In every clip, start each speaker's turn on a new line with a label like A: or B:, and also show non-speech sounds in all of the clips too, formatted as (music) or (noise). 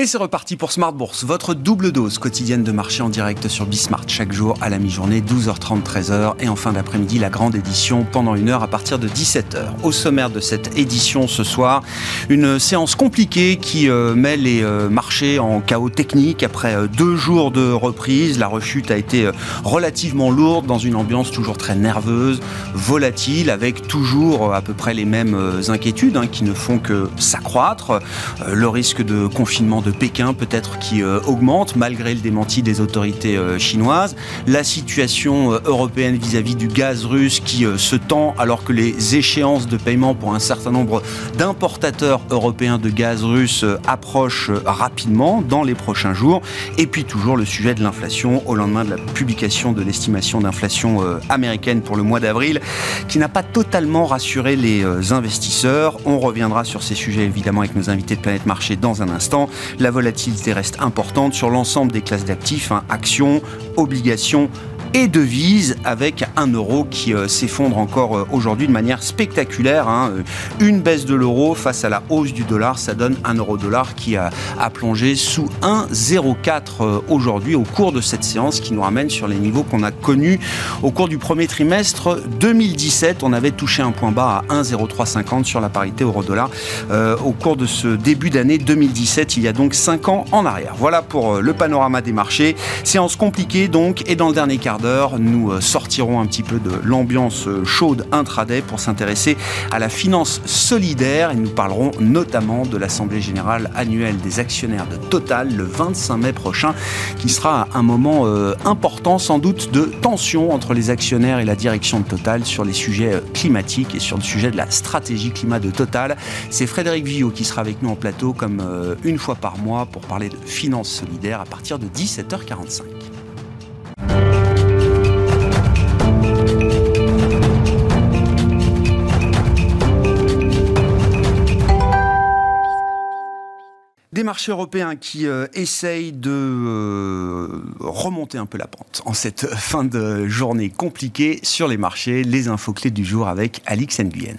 A: Et c'est reparti pour Smart Bourse, votre double dose quotidienne de marché en direct sur Bismart chaque jour à la mi-journée, 12h30, 13h et en fin d'après-midi la grande édition pendant une heure à partir de 17h. Au sommaire de cette édition ce soir, une séance compliquée qui euh, met les euh, marchés en chaos technique après euh, deux jours de reprise. La rechute a été relativement lourde dans une ambiance toujours très nerveuse, volatile, avec toujours à peu près les mêmes inquiétudes hein, qui ne font que s'accroître. le risque de confinement de Pékin peut-être qui euh, augmente malgré le démenti des autorités euh, chinoises, la situation euh, européenne vis-à-vis du gaz russe qui se tend alors que les échéances de paiement pour un certain nombre d'importateurs européens de gaz russe approchent rapidement dans les prochains jours, et puis toujours le sujet de l'inflation au lendemain de la publication de l'estimation d'inflation américaine pour le mois d'avril, qui n'a pas totalement rassuré les investisseurs. On reviendra sur ces sujets évidemment avec nos invités de Planète Marché dans un instant. La volatilité reste importante sur l'ensemble des classes d'actifs, hein, actions, obligations, et devises avec un euro qui euh, s'effondre encore euh, aujourd'hui de manière spectaculaire. Hein. Euh, une baisse de l'euro face à la hausse du dollar, ça donne un euro dollar qui a, plongé sous 1,04 aujourd'hui au cours de cette séance qui nous ramène sur les niveaux qu'on a connus au cours du premier trimestre 2017. On avait touché un point bas à 1,0350 sur la parité euro-dollar au cours de ce début d'année 2017, il y a donc 5 ans en arrière. Voilà pour le panorama des marchés. Séance compliquée donc et dans le dernier quart nous euh, sortirons un petit peu de l'ambiance euh, chaude intraday pour s'intéresser à la finance solidaire et nous parlerons notamment de l'Assemblée générale annuelle des actionnaires de Total le 25 mai prochain qui sera un moment euh, important sans doute de tension entre les actionnaires et la direction de Total sur les sujets climatiques et sur le sujet de la stratégie climat de Total. C'est Frédéric Villot qui sera avec nous en plateau comme une fois par mois pour parler de finance solidaire à partir de 17h45. Des marchés européens qui euh, essayent de euh, remonter un peu la pente en cette fin de journée compliquée sur les marchés. Les infos clés du jour avec Alix Nguyen.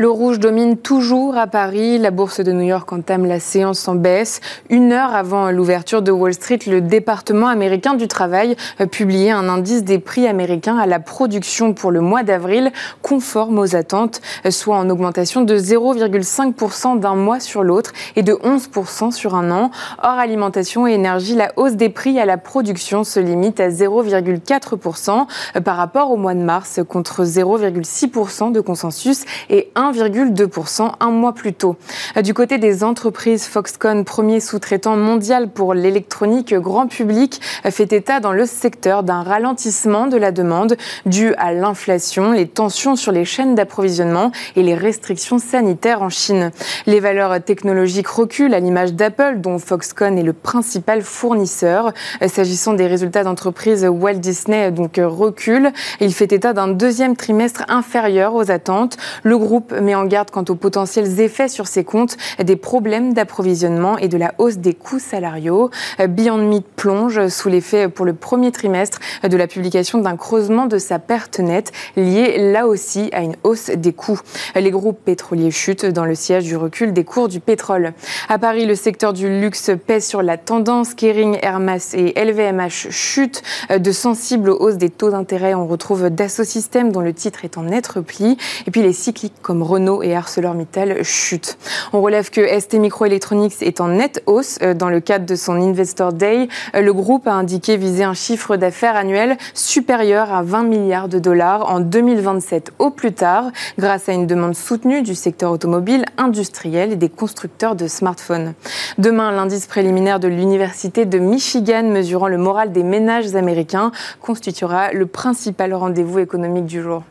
B: Le rouge domine toujours à Paris. La bourse de New York entame la séance en baisse. Une heure avant l'ouverture de Wall Street, le département américain du travail publiait un indice des prix américains à la production pour le mois d'avril conforme aux attentes, soit en augmentation de 0,5% d'un mois sur l'autre et de 11% sur un an. Hors alimentation et énergie, la hausse des prix à la production se limite à 0,4% par rapport au mois de mars contre 0,6% de consensus et 1 1,2% un mois plus tôt. Du côté des entreprises, Foxconn, premier sous-traitant mondial pour l'électronique grand public, fait état dans le secteur d'un ralentissement de la demande dû à l'inflation, les tensions sur les chaînes d'approvisionnement et les restrictions sanitaires en Chine. Les valeurs technologiques reculent à l'image d'Apple, dont Foxconn est le principal fournisseur. S'agissant des résultats d'entreprise, Walt Disney donc recule. Il fait état d'un deuxième trimestre inférieur aux attentes. Le groupe met en garde quant aux potentiels effets sur ses comptes des problèmes d'approvisionnement et de la hausse des coûts salariaux. Beyond Meat plonge sous l'effet pour le premier trimestre de la publication d'un creusement de sa perte nette liée là aussi à une hausse des coûts. Les groupes pétroliers chutent dans le siège du recul des cours du pétrole. À Paris, le secteur du luxe pèse sur la tendance. Kering, Hermès et LVMH chutent de sensibles hausses des taux d'intérêt. On retrouve Dassault Systèmes dont le titre est en net repli. Et puis les cycliques comme Renault et ArcelorMittal chutent. On relève que ST Microelectronics est en nette hausse euh, dans le cadre de son Investor Day. Euh, le groupe a indiqué viser un chiffre d'affaires annuel supérieur à 20 milliards de dollars en 2027 au plus tard, grâce à une demande soutenue du secteur automobile, industriel et des constructeurs de smartphones. Demain, l'indice préliminaire de l'Université de Michigan mesurant le moral des ménages américains constituera le principal rendez-vous économique du jour.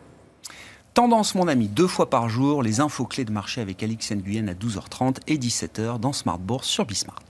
A: Tendance, mon ami, deux fois par jour, les infos clés de marché avec Alix Nguyen à 12h30 et 17h dans Smart Bourse sur Bismart.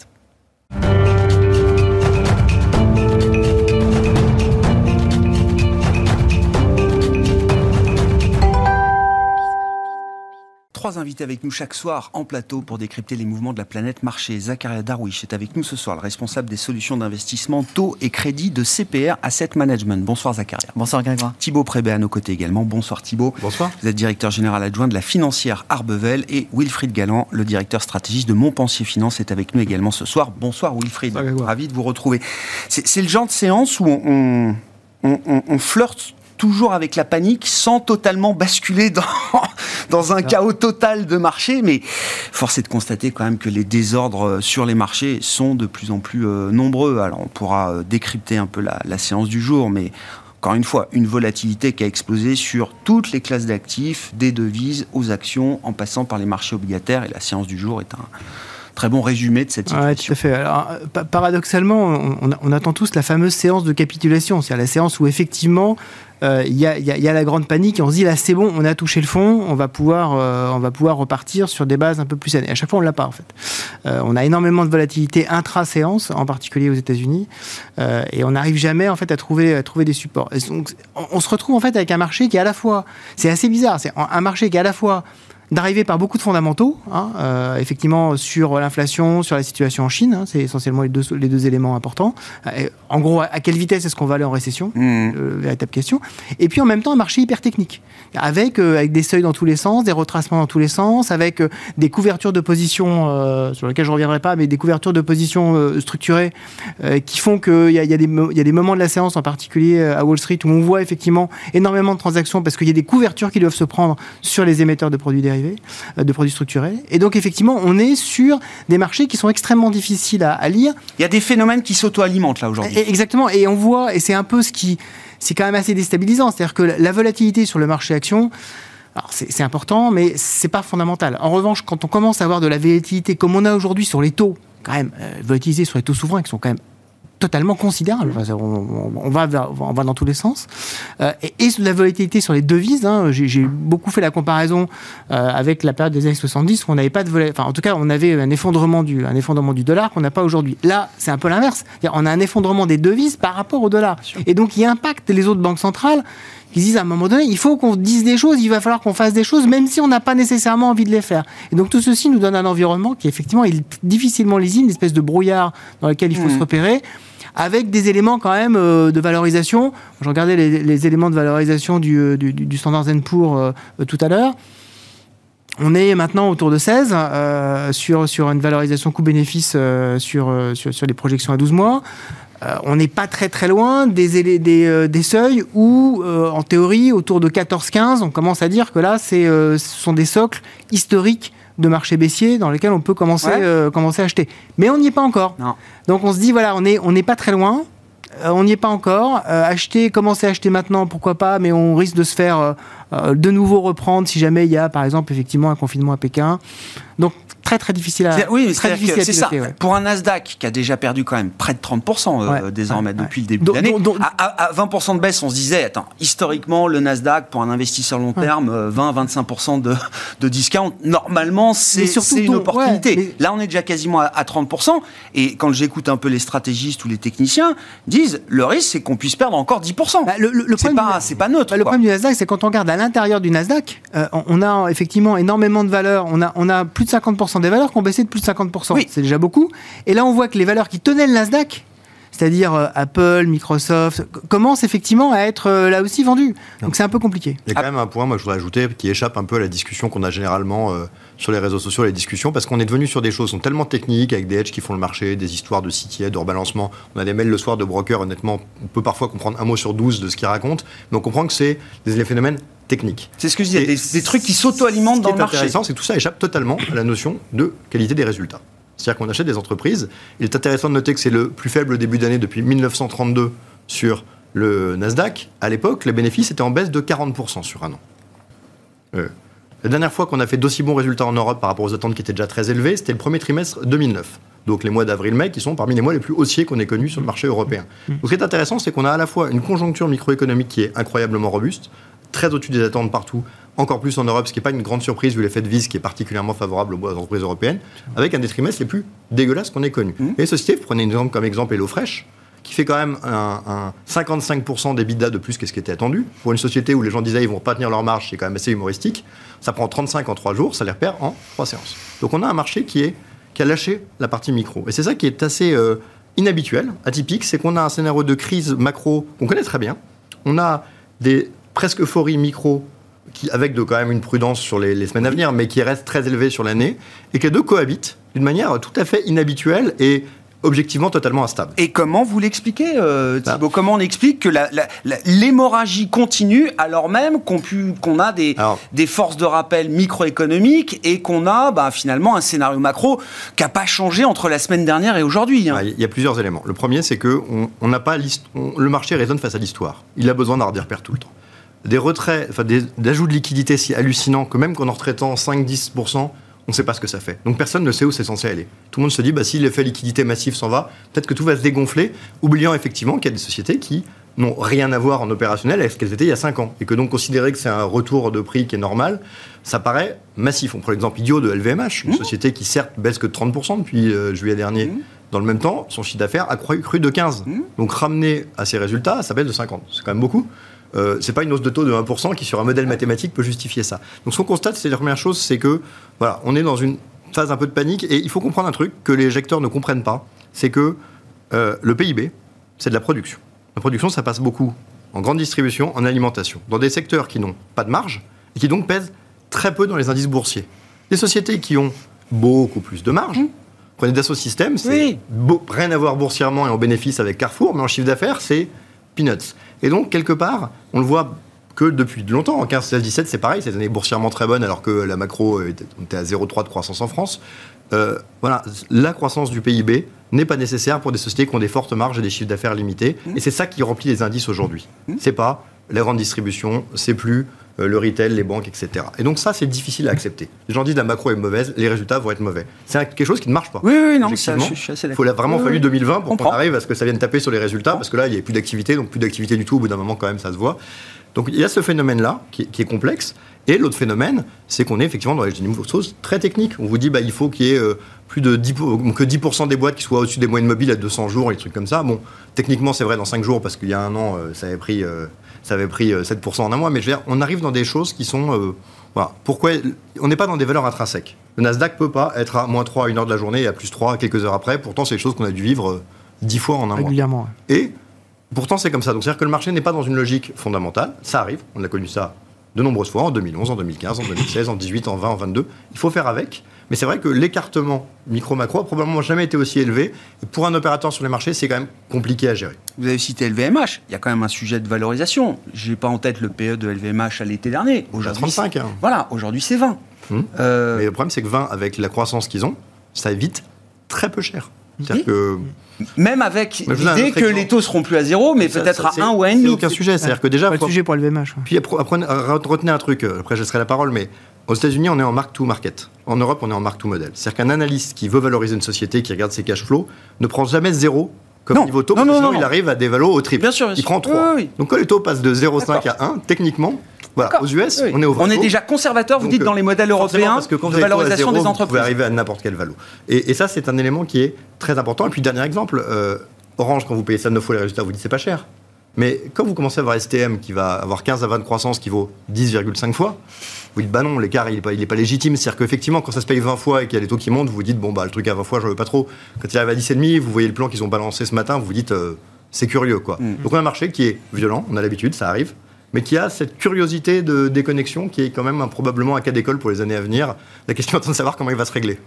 A: Trois invités avec nous chaque soir en plateau pour décrypter les mouvements de la planète marché. Zakaria Darwish est avec nous ce soir, le responsable des solutions d'investissement taux et crédit de CPR Asset Management. Bonsoir Zakaria.
C: Bonsoir Grégoire.
A: Thibaut Prébet à nos côtés également. Bonsoir Thibaut.
D: Bonsoir.
A: Vous êtes directeur général adjoint de la financière Arbevel et Wilfried Galland, le directeur stratégiste de Montpensier Finance, est avec nous également ce soir. Bonsoir Wilfried.
C: Bonsoir,
A: Ravi de vous retrouver. C'est le genre de séance où on, on, on, on flirte toujours avec la panique sans totalement basculer dans, (laughs) dans un chaos total de marché. Mais force est de constater quand même que les désordres sur les marchés sont de plus en plus euh, nombreux. Alors on pourra euh, décrypter un peu la, la séance du jour, mais encore une fois, une volatilité qui a explosé sur toutes les classes d'actifs, des devises aux actions, en passant par les marchés obligataires. Et la séance du jour est un très bon résumé de cette situation.
C: Ouais, tout à fait. Alors, paradoxalement, on, on, attend tous la fameuse séance de capitulation, c'est-à-dire la séance où effectivement il euh, y, a, y, y, a, la grande panique et on se dit là c'est bon, on a touché le fond, on va pouvoir, euh, on va pouvoir repartir sur des bases un peu plus saines. Et à chaque fois on l'a pas en fait. Euh, on a énormément de volatilité intra-séance, en particulier aux États-Unis, et on n'arrive jamais en fait à trouver, à trouver des supports. Et donc on, on, se retrouve en fait avec un marché qui est à la fois, c'est assez bizarre, c'est un marché qui est à la fois d'arriver par beaucoup de fondamentaux, hein, euh, effectivement sur l'inflation, sur la situation en Chine, hein, c'est essentiellement les deux, les deux éléments importants. Et en gros, à quelle vitesse est-ce qu'on va aller en récession mmh. euh, Véritable question. Et puis en même temps, un marché hyper technique, avec, euh, avec des seuils dans tous les sens, des retracements dans tous les sens, avec euh, des couvertures de position, euh, sur lesquelles je ne reviendrai pas, mais des couvertures de position euh, structurées qui font qu'il y a, y, a y a des moments de la séance, en particulier à Wall Street, où on voit effectivement énormément de transactions parce qu'il y a des couvertures qui doivent se prendre sur les émetteurs de produits dérivés de produits structurés. Et donc, effectivement, on est sur des marchés qui sont extrêmement difficiles à, à lire.
A: Il y a des phénomènes qui s'auto-alimentent là aujourd'hui.
C: Exactement. Et on voit, et c'est un peu ce qui. C'est quand même assez déstabilisant. C'est-à-dire que la volatilité sur le marché action. C'est important, mais c'est pas fondamental. En revanche, quand on commence à avoir de la volatilité comme on a aujourd'hui sur les taux, quand même, euh, volatilité sur les taux souverains qui sont quand même totalement considérable. Enfin, on, on, va on va dans tous les sens. Euh, et, et, la volatilité sur les devises, hein, j'ai beaucoup fait la comparaison euh, avec la période des années 70 où on n'avait pas de volatilité. Enfin, en tout cas, on avait un effondrement du, un effondrement du dollar qu'on n'a pas aujourd'hui. Là, c'est un peu l'inverse. On a un effondrement des devises par rapport au dollar. Et donc, il impacte les autres banques centrales qui disent à un moment donné, il faut qu'on dise des choses, il va falloir qu'on fasse des choses, même si on n'a pas nécessairement envie de les faire. Et donc tout ceci nous donne un environnement qui effectivement est difficilement lisible, une espèce de brouillard dans lequel il faut mmh. se repérer avec des éléments quand même euh, de valorisation. Je regardais les, éléments de valorisation du, du Standard Poor's euh, tout à l'heure. On est maintenant autour de 16 euh, sur, sur une valorisation coût-bénéfice euh, sur, sur, les projections à 12 mois. Euh, on n'est pas très très loin des, des, euh, des seuils où, euh, en théorie, autour de 14-15, on commence à dire que là, ce sont des socles historiques de marché baissier dans lesquels on peut commencer, ouais. euh, commencer à acheter. Mais on n'y est pas encore.
A: Non.
C: Donc on se dit, voilà, on n'est on est pas très loin. Euh, on n'y est pas encore. Euh, acheter, commencer à acheter maintenant, pourquoi pas, mais on risque de se faire de nouveau reprendre si jamais il y a, par exemple, effectivement un confinement à Pékin. Donc très très difficile à
A: Oui, c'est ça. Ouais. Pour un Nasdaq qui a déjà perdu quand même près de 30% euh, ouais. désormais ouais. depuis le début de l'année, à, à, 20% de baisse, on se disait, attends, historiquement, le Nasdaq, pour un investisseur long terme, 20-25% de, de discount, normalement, c'est une opportunité. Mais... Là, on est déjà quasiment à, à 30%. Et quand j'écoute un peu les stratégistes ou les techniciens, disent, le risque, c'est qu'on puisse perdre encore 10%. Bah, le, le c'est pas, du... pas neutre.
C: Bah, le problème du Nasdaq, c'est quand on regarde à l'intérieur du Nasdaq, euh, on a effectivement énormément de valeurs. On a, on a plus de 50% des valeurs qui ont baissé de plus de 50%. Oui. C'est déjà beaucoup. Et là, on voit que les valeurs qui tenaient le Nasdaq, c'est-à-dire euh, Apple, Microsoft, commencent effectivement à être euh, là aussi vendues. Donc c'est un peu compliqué.
D: Il y a quand même un point, moi je voudrais ajouter, qui échappe un peu à la discussion qu'on a généralement euh, sur les réseaux sociaux, les discussions, parce qu'on est devenu sur des choses qui sont tellement techniques, avec des hedges qui font le marché, des histoires de citiers, de rebalancement. On a des mails le soir de brokers, honnêtement, on peut parfois comprendre un mot sur 12 de ce qu'ils racontent, mais on comprend que c'est des phénomènes techniques.
A: C'est ce que je disais, des, des, trucs qui s'auto-alimentent dans le marché.
D: Ce qui est intéressant, c'est que tout ça échappe totalement à la notion de qualité des résultats. C'est-à-dire qu'on achète des entreprises. Il est intéressant de noter que c'est le plus faible début d'année depuis 1932 sur le Nasdaq. À l'époque, les bénéfices étaient en baisse de 40% sur un an. Euh, la dernière fois qu'on a fait d'aussi bons résultats en Europe par rapport aux attentes qui étaient déjà très élevées, c'était le premier trimestre 2009. Donc les mois d'avril-mai qui sont parmi les mois les plus haussiers qu'on ait connus sur le marché européen. Donc ce qui est intéressant, c'est qu'on a à la fois une conjoncture microéconomique qui est incroyablement robuste, très au-dessus des attentes partout, encore plus en Europe, ce qui n'est pas une grande surprise vu l'effet de vis qui est particulièrement favorable aux entreprises européennes, avec un des trimestres les plus dégueulasses qu'on ait connus. Mmh. Et vous prenez exemple comme exemple HelloFresh, qui fait quand même un, un 55% des bidas de plus que ce qui était attendu. Pour une société où les gens disaient ils vont pas tenir leur marge, c'est quand même assez humoristique. Ça prend 35 en 3 jours, ça les repère en 3 séances. Donc on a un marché qui, est, qui a lâché la partie micro. Et c'est ça qui est assez euh, inhabituel, atypique, c'est qu'on a un scénario de crise macro qu'on connaît très bien. On a des presque euphories micro qui, avec de, quand même une prudence sur les, les semaines à venir, mais qui reste très élevée sur l'année, et que les deux cohabitent d'une manière tout à fait inhabituelle et objectivement totalement instable.
A: Et comment vous l'expliquez, euh, Thibault Comment on explique que l'hémorragie continue alors même qu'on a des,
D: Alors-
A: des forces de rappel microéconomiques et qu'on a bah, finalement un scénario macro qui n'a pas changé entre la semaine dernière et aujourd'hui hein?
D: Ah, Il y a plusieurs éléments. Le premier, c'est que on- on pas on- le marché résonne face à l'histoire. Il a besoin des repères tout le temps. Des retraits, enfin des, ajouts de liquidité si hallucinants que même qu'en en retraitant 5-10%, on ne sait pas ce que ça fait. Donc personne ne sait où c'est censé aller. Tout le monde se dit, bah, si l'effet liquidité massif s'en va, peut-être que tout va se dégonfler, oubliant effectivement qu'il y a des sociétés qui n'ont rien à voir en opérationnel avec ce qu'elles étaient il y a 5 ans. Et que donc considérer que c'est un retour de prix qui est normal, ça paraît massif. On prend l'exemple idiot de LVMH, une société qui certes baisse que de 30% depuis euh, juillet dernier.
A: Mmh.
D: Dans le même temps, son chiffre d'affaires a cru, cru de 15.
A: Mmh.
D: Donc ramener à ses résultats, ça baisse de 50. C'est quand même beaucoup. Euh, c'est pas une hausse de taux de 1% qui, sur un modèle mathématique, peut justifier ça. Donc ce qu'on constate, c'est la première chose, c'est que voilà, on est dans une phase un peu de panique et il faut comprendre un truc que les éjecteurs ne comprennent pas, c'est que euh, le PIB, c'est de la production. La production, ça passe beaucoup en grande distribution, en alimentation, dans des secteurs qui n'ont pas de marge et qui donc pèsent très peu dans les indices boursiers. Des sociétés qui ont beaucoup plus de marge. Prenez Dassault Systèmes, c'est
A: Oui.
D: beau- rien à voir boursièrement et en bénéfice avec Carrefour, mais en chiffre d'affaires, c'est peanuts. Et donc, quelque part, on le voit que depuis longtemps. En 15, 16, 17, c'est pareil, c'est des années boursièrement très bonnes, alors que la macro était, on était à 0,3 de croissance en France. Euh, voilà, la croissance du PIB n'est pas nécessaire pour des sociétés qui ont des fortes marges et des chiffres d'affaires limités. Et c'est ça qui remplit les indices aujourd'hui. C'est pas la grande distribution, c'est plus le retail, les banques, etc. Et donc ça, c'est difficile à accepter. Les gens disent la macro est mauvaise, les résultats vont être mauvais. C'est quelque chose qui ne marche pas.
A: Oui, oui, non, ça, je, suis assez
D: Il faut vraiment
A: Oui,
D: fallu
A: oui.
D: 2020 pour qu'on arrive à ce que ça vienne taper sur les résultats, parce que là, il n'y a plus d'activité, donc plus d'activité du tout, au bout d'un moment, quand même, ça se voit. Donc il y a ce phénomène-là, qui, est- qui est complexe. Et l'autre phénomène, c'est qu'on est effectivement dans des choses très techniques. On vous dit, bah, il faut qu'il y ait euh, plus de 10, pour- que 10% des boîtes qui soient au-dessus des moyennes mobiles à 200 jours, et des trucs comme ça. Bon, techniquement, c'est vrai dans 5 jours, parce qu'il y a un an, euh, ça avait pris, euh, ça avait pris euh, 7% en un mois. Mais je veux dire, on arrive dans des choses qui sont... euh, voilà. Pourquoi On n'est pas dans des valeurs intrinsèques. Le Nasdaq peut pas être à moins 3 à une heure de la journée et à plus 3 quelques heures après. Pourtant, c'est des choses qu'on a dû vivre euh, 10 fois en un mois.
C: régulièrement.
D: Et pourtant, c'est comme ça. Donc, c'est-à-dire que le marché n'est pas dans une logique fondamentale. Ça arrive. On a connu ça de nombreuses fois, en 2011, en 2015, en 2016, en 2018, en 20, en 22. Il faut faire avec. Mais c'est vrai que l'écartement micro-macro a probablement jamais été aussi élevé. Et pour un opérateur sur les marchés, c'est quand même compliqué à gérer.
A: Vous avez cité LVMH, il y a quand même un sujet de valorisation. Je n'ai pas en tête le PE de LVMH à l'été dernier. Aujourd'hui,
D: 35.
A: c'est-
D: hein.
A: Voilà, aujourd'hui c'est 20.
D: Hmm.
A: Euh,
D: Mais le problème, c'est que 20, avec la croissance qu'ils ont, ça évite très peu cher. C'est-à-dire que
A: même avec l'idée que les taux seront plus à zéro, mais peut-être à
D: c'est-
A: 1 ou à
D: C'est
A: 1,5.
D: aucun sujet. C'est-à-dire que déjà,
C: Pas de sujet pour LVMH.
D: Puis apprenez- retenez un truc, euh, après je laisserai la parole, mais aux États-Unis, on est en mark to market. En Europe, on est en mark to model. C'est-à-dire qu'un analyste qui veut valoriser une société, qui regarde ses cash flows, ne prend jamais zéro comme
A: Non.
D: niveau taux,
A: Non,
D: parce que
A: non,
D: sinon
A: non,
D: il
A: non.
D: arrive à des valos au triple.
A: Bien sûr, bien
D: il
A: sûr.
D: prend 3.
A: Oui, oui.
D: Donc quand les taux passent de 0,5 à 1, techniquement, voilà,
A: D'accord.
D: aux US,
A: Oui.
D: on est au
A: On est déjà conservateur, vous
D: Donc,
A: dites, dans les modèles européens
D: parce que quand
A: de valorisation des
D: Vous pouvez
A: entreprises.
D: arriver à n'importe quel valo. Et, et ça, c'est un élément qui est très important. Et puis, dernier exemple, euh, Orange, quand vous payez ça 9 fois les résultats, vous dites c'est pas cher. Mais quand vous commencez à avoir STM qui va avoir 15 à 20 de croissance qui vaut 10,5 fois, vous dites bah non, l'écart il n'est pas, il est pas légitime. C'est-à-dire qu'effectivement, quand ça se paye 20 fois et qu'il y a les taux qui montent, vous vous dites bon bah le truc à 20 fois, je veux pas trop. Quand il arrive à 10,5, vous voyez le plan qu'ils ont balancé ce matin, vous vous dites euh, c'est curieux quoi.
A: Mm.
D: Donc on a un marché qui est violent, on a l'habitude, ça arrive mais qui a cette curiosité de déconnexion qui est quand même probablement un cas d'école pour les années à venir. La question est de savoir comment il va se régler.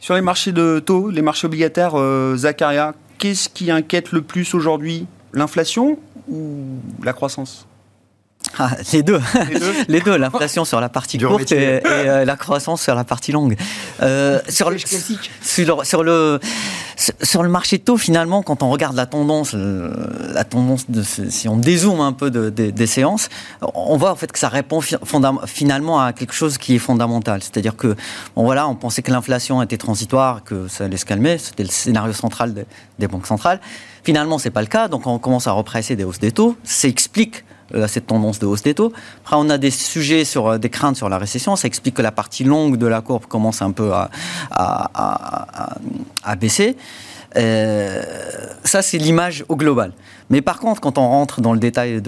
A: Sur les marchés de taux, les marchés obligataires, euh, Zakaria, qu'est-ce qui inquiète le plus aujourd'hui? L'inflation ou la croissance?
E: Ah, les deux. (laughs)
A: Les deux
E: l'inflation sur la partie
D: Dur
E: courte et, et, euh, la croissance sur la partie longue. Euh, sur, le, sur, le, sur, le, sur le marché de taux, finalement, quand on regarde la tendance, euh, la tendance de, si on dézoome un peu de- de- des séances, on voit en fait que ça répond finalement à quelque chose qui est fondamental. C'est-à-dire que, bon voilà, on pensait que l'inflation était transitoire, que ça allait se calmer, c'était le scénario central des, des banques centrales. Finalement, c'est pas le cas, donc on commence à represser des hausses des taux. Ça explique euh, cette tendance de hausse des taux. Après, on a des sujets sur euh, des craintes sur la récession. Ça explique que la partie longue de la courbe commence un peu à, baisser. Euh, ça, c'est l'image au global. Mais par contre, quand on rentre dans le détail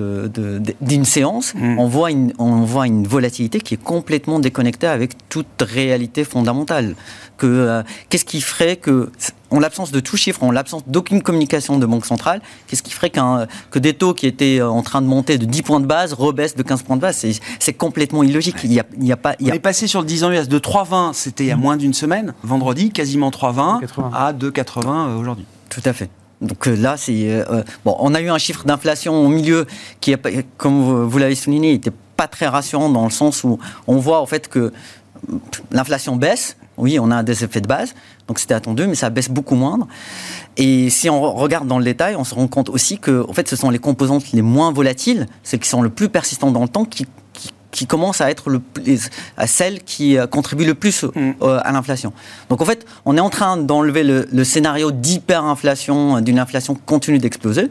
E: d'une séance, mm. on, voit une, on voit une volatilité qui est complètement déconnectée avec toute réalité fondamentale. Que, euh, qu'est-ce qui ferait que, en l'absence de tout chiffre, en l'absence d'aucune communication de banque centrale, qu'est-ce qui ferait que des taux qui étaient en train de monter de 10 points de base rebaissent de 15 points de base? C'est, complètement illogique. Il y a, il y a pas,
A: On est passé sur le 10 ans US de 3,20, c'était il y a mm. moins d'une semaine, vendredi, quasiment 3,20 à 2,80 euh, aujourd'hui.
E: Tout à fait. Donc euh, là, c'est euh, bon. On a eu un chiffre d'inflation au milieu qui, comme vous, l'avez souligné, n'était pas très rassurant dans le sens où on voit en fait que l'inflation baisse. Oui, on a des effets de base, donc c'était attendu, mais ça baisse beaucoup moindre. Et si on regarde dans le détail, on se rend compte aussi que en fait, ce sont les composantes les moins volatiles, celles qui sont le plus persistantes dans le temps, qui qui commence à être le, à celle qui euh, contribue le plus mm. à l'inflation. Donc en fait, on est en train d'enlever le, scénario d'hyperinflation, d'une inflation continue d'exploser.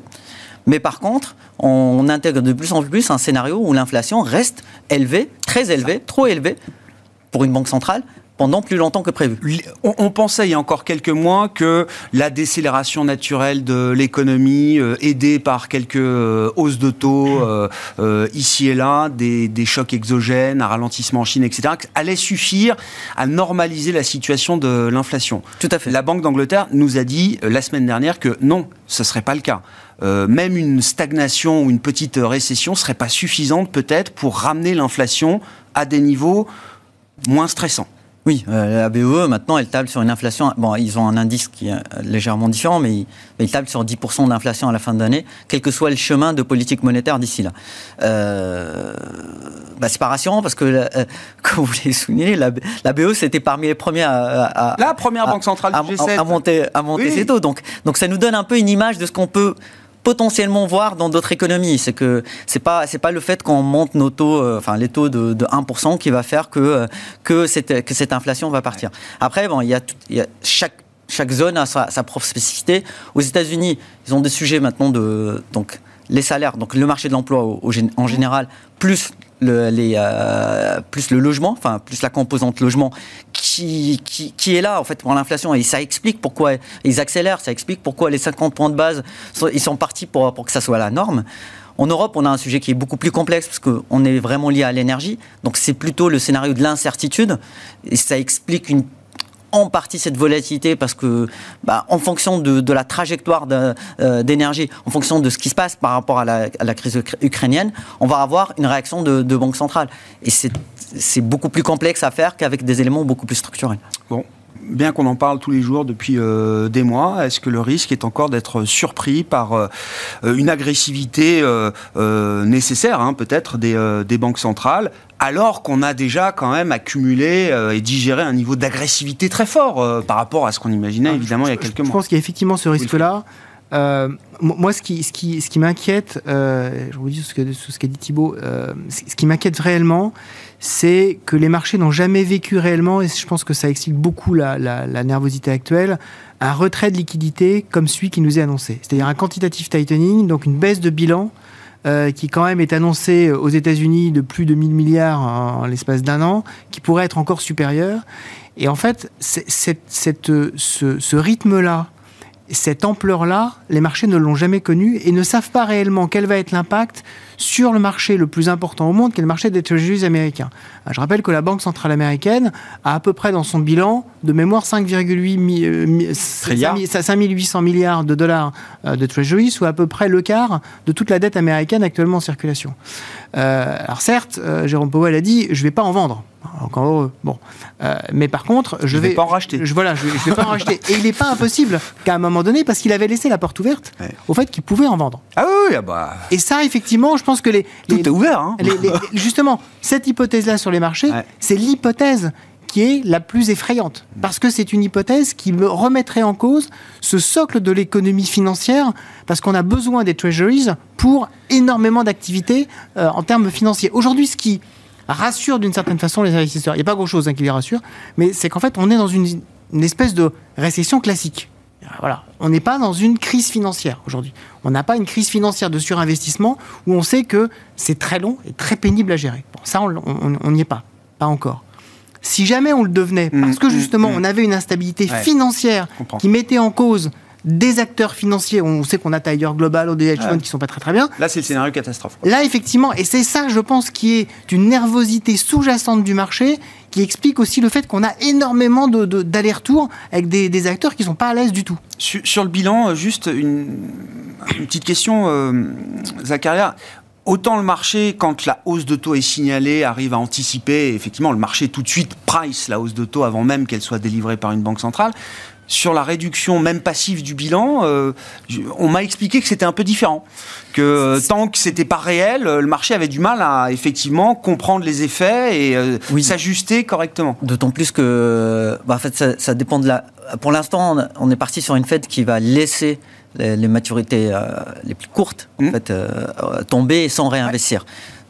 E: Mais par contre, on intègre de plus en plus un scénario où l'inflation reste élevée, très élevée, trop élevée pour une banque centrale, pendant plus longtemps que prévu.
A: On, pensait il y a encore quelques mois que la décélération naturelle de l'économie, euh, aidée par quelques euh, hausses de taux euh, ici et là, des, chocs exogènes, un ralentissement en Chine, etc., allait suffire à normaliser la situation de l'inflation.
E: Tout à fait.
A: La Banque d'Angleterre nous a dit la semaine dernière que non, ce ne serait pas le cas. même une stagnation ou une petite récession ne serait pas suffisante peut-être pour ramener l'inflation à des niveaux moins stressants.
E: Oui, euh, la BOE, maintenant, elle table sur une inflation. Bon, ils ont un indice qui est euh, légèrement différent, mais ils, tablent sur 10% d'inflation à la fin de l'année, quel que soit le chemin de politique monétaire d'ici là. Euh, bah, c'est pas rassurant parce que, euh, (laughs) comme vous l'avez souligné, la, la BOE, c'était parmi les premiers à,
A: la première banque centrale
E: du G7. à, monter, à monter ses taux. Donc, donc, ça nous donne un peu une image de ce qu'on peut potentiellement voir dans d'autres économies. C'est que c'est pas c'est pas le fait qu'on monte nos taux, euh, enfin les taux de, de 1% qui va faire que euh, que cette que cette inflation va partir. Après bon, il y a, il y a chaque chaque zone a sa, sa propre spécificité. Aux États-Unis, ils ont des sujets maintenant de donc les salaires, donc le marché de l'emploi en général, plus euh, plus le logement, enfin plus la composante logement qui, qui, est là en fait pour l'inflation et ça explique pourquoi ils accélèrent, ça explique pourquoi les 50 points de base ils sont partis pour, pour que ça soit la norme. En Europe, on a un sujet qui est beaucoup plus complexe parce qu'on est vraiment lié à l'énergie. Donc c'est plutôt le scénario de l'incertitude. Et ça explique une en partie cette volatilité parce que, bah, en fonction de, la trajectoire euh, d'énergie, en fonction de ce qui se passe par rapport à la, crise ukrainienne, on va avoir une réaction de, de banque centrale. Et c'est beaucoup plus complexe à faire qu'avec des éléments beaucoup plus structurels.
A: Bon, bien qu'on en parle tous les jours depuis euh, des mois, est-ce que le risque est encore d'être surpris par euh, une agressivité euh, nécessaire, hein, peut-être, des, des, banques centrales, alors qu'on a déjà quand même accumulé et digéré un niveau d'agressivité très fort par rapport à ce qu'on imaginait, ah, évidemment, il y a quelques mois
C: Je pense qu'il y a effectivement ce risque-là. Moi, ce qui, m'inquiète, je vous dis ce qu'a ce dit Thibault, ce qui m'inquiète réellement, c'est que les marchés n'ont jamais vécu réellement, et je pense que ça explique beaucoup la, nervosité actuelle, un retrait de liquidité comme celui qui nous est annoncé. C'est-à-dire un quantitative tightening, donc une baisse de bilan euh, qui quand même est annoncée aux États-Unis de plus de 1000 milliards en, l'espace d'un an, qui pourrait être encore supérieur. Et en fait, ce rythme-là, cette ampleur-là, les marchés ne l'ont jamais connu et ne savent pas réellement quel va être l'impact sur le marché le plus important au monde, qui est le marché des treasuries américains. Euh, je rappelle que la Banque centrale américaine a à peu près dans son bilan de mémoire 5,8 5800 euh, milliards de dollars euh, de treasuries, soit à peu près le quart de toute la dette américaine actuellement en circulation. alors certes, Jérôme Powell a dit, je ne vais pas en vendre. Encore heureux. Bon, mais par contre, je,
A: je vais, pas en racheter.
C: Je, voilà, je, vais pas en racheter. Et il n'est pas impossible qu'à un moment donné, parce qu'il avait laissé la porte ouverte au fait qu'il pouvait en vendre.
A: Ah oui, ah bah.
C: Et ça, effectivement, je pense que les.
A: Tout est ouvert. Hein. (laughs)
C: justement, cette hypothèse-là sur les marchés, c'est l'hypothèse qui est la plus effrayante. Parce que c'est une hypothèse qui me remettrait en cause ce socle de l'économie financière, parce qu'on a besoin des treasuries pour énormément d'activités euh, en termes financiers. Aujourd'hui, ce qui rassure d'une certaine façon les investisseurs, il n'y a pas grand-chose hein, qui les rassure, mais c'est qu'en fait, on est dans une espèce de récession classique. Voilà. On n'est pas dans une crise financière aujourd'hui. On n'a pas une crise financière de surinvestissement où on sait que c'est très long et très pénible à gérer. Bon, ça, on n'y est pas. Pas encore. Si jamais on le devenait, mmh, parce que mmh, justement, mmh. on avait une instabilité financière qui mettait en cause des acteurs financiers. On sait qu'on a Tiger Global ou des hedge funds qui sont pas très très bien.
A: Là, c'est le scénario catastrophe.
C: Là, effectivement, et c'est ça, je pense, qui est une nervosité sous-jacente du marché qui explique aussi le fait qu'on a énormément d'allers-retours avec des, acteurs qui ne sont pas à l'aise du tout.
A: Sur, le bilan, euh, juste une, petite question, euh, Zacharia. Autant le marché, quand la hausse de taux est signalée, arrive à anticiper, effectivement, le marché tout de suite price la hausse de taux avant même qu'elle soit délivrée par une banque centrale sur la réduction même passive du bilan, euh, on m'a expliqué que c'était un peu différent. Que euh, tant que c'était pas réel, euh, le marché avait du mal à effectivement comprendre les effets et s'ajuster correctement.
E: D'autant plus que, bah, en fait, ça, dépend de la. Pour l'instant, on est parti sur une Fed qui va laisser les, maturités les plus courtes en mmh. fait, tomber sans réinvestir.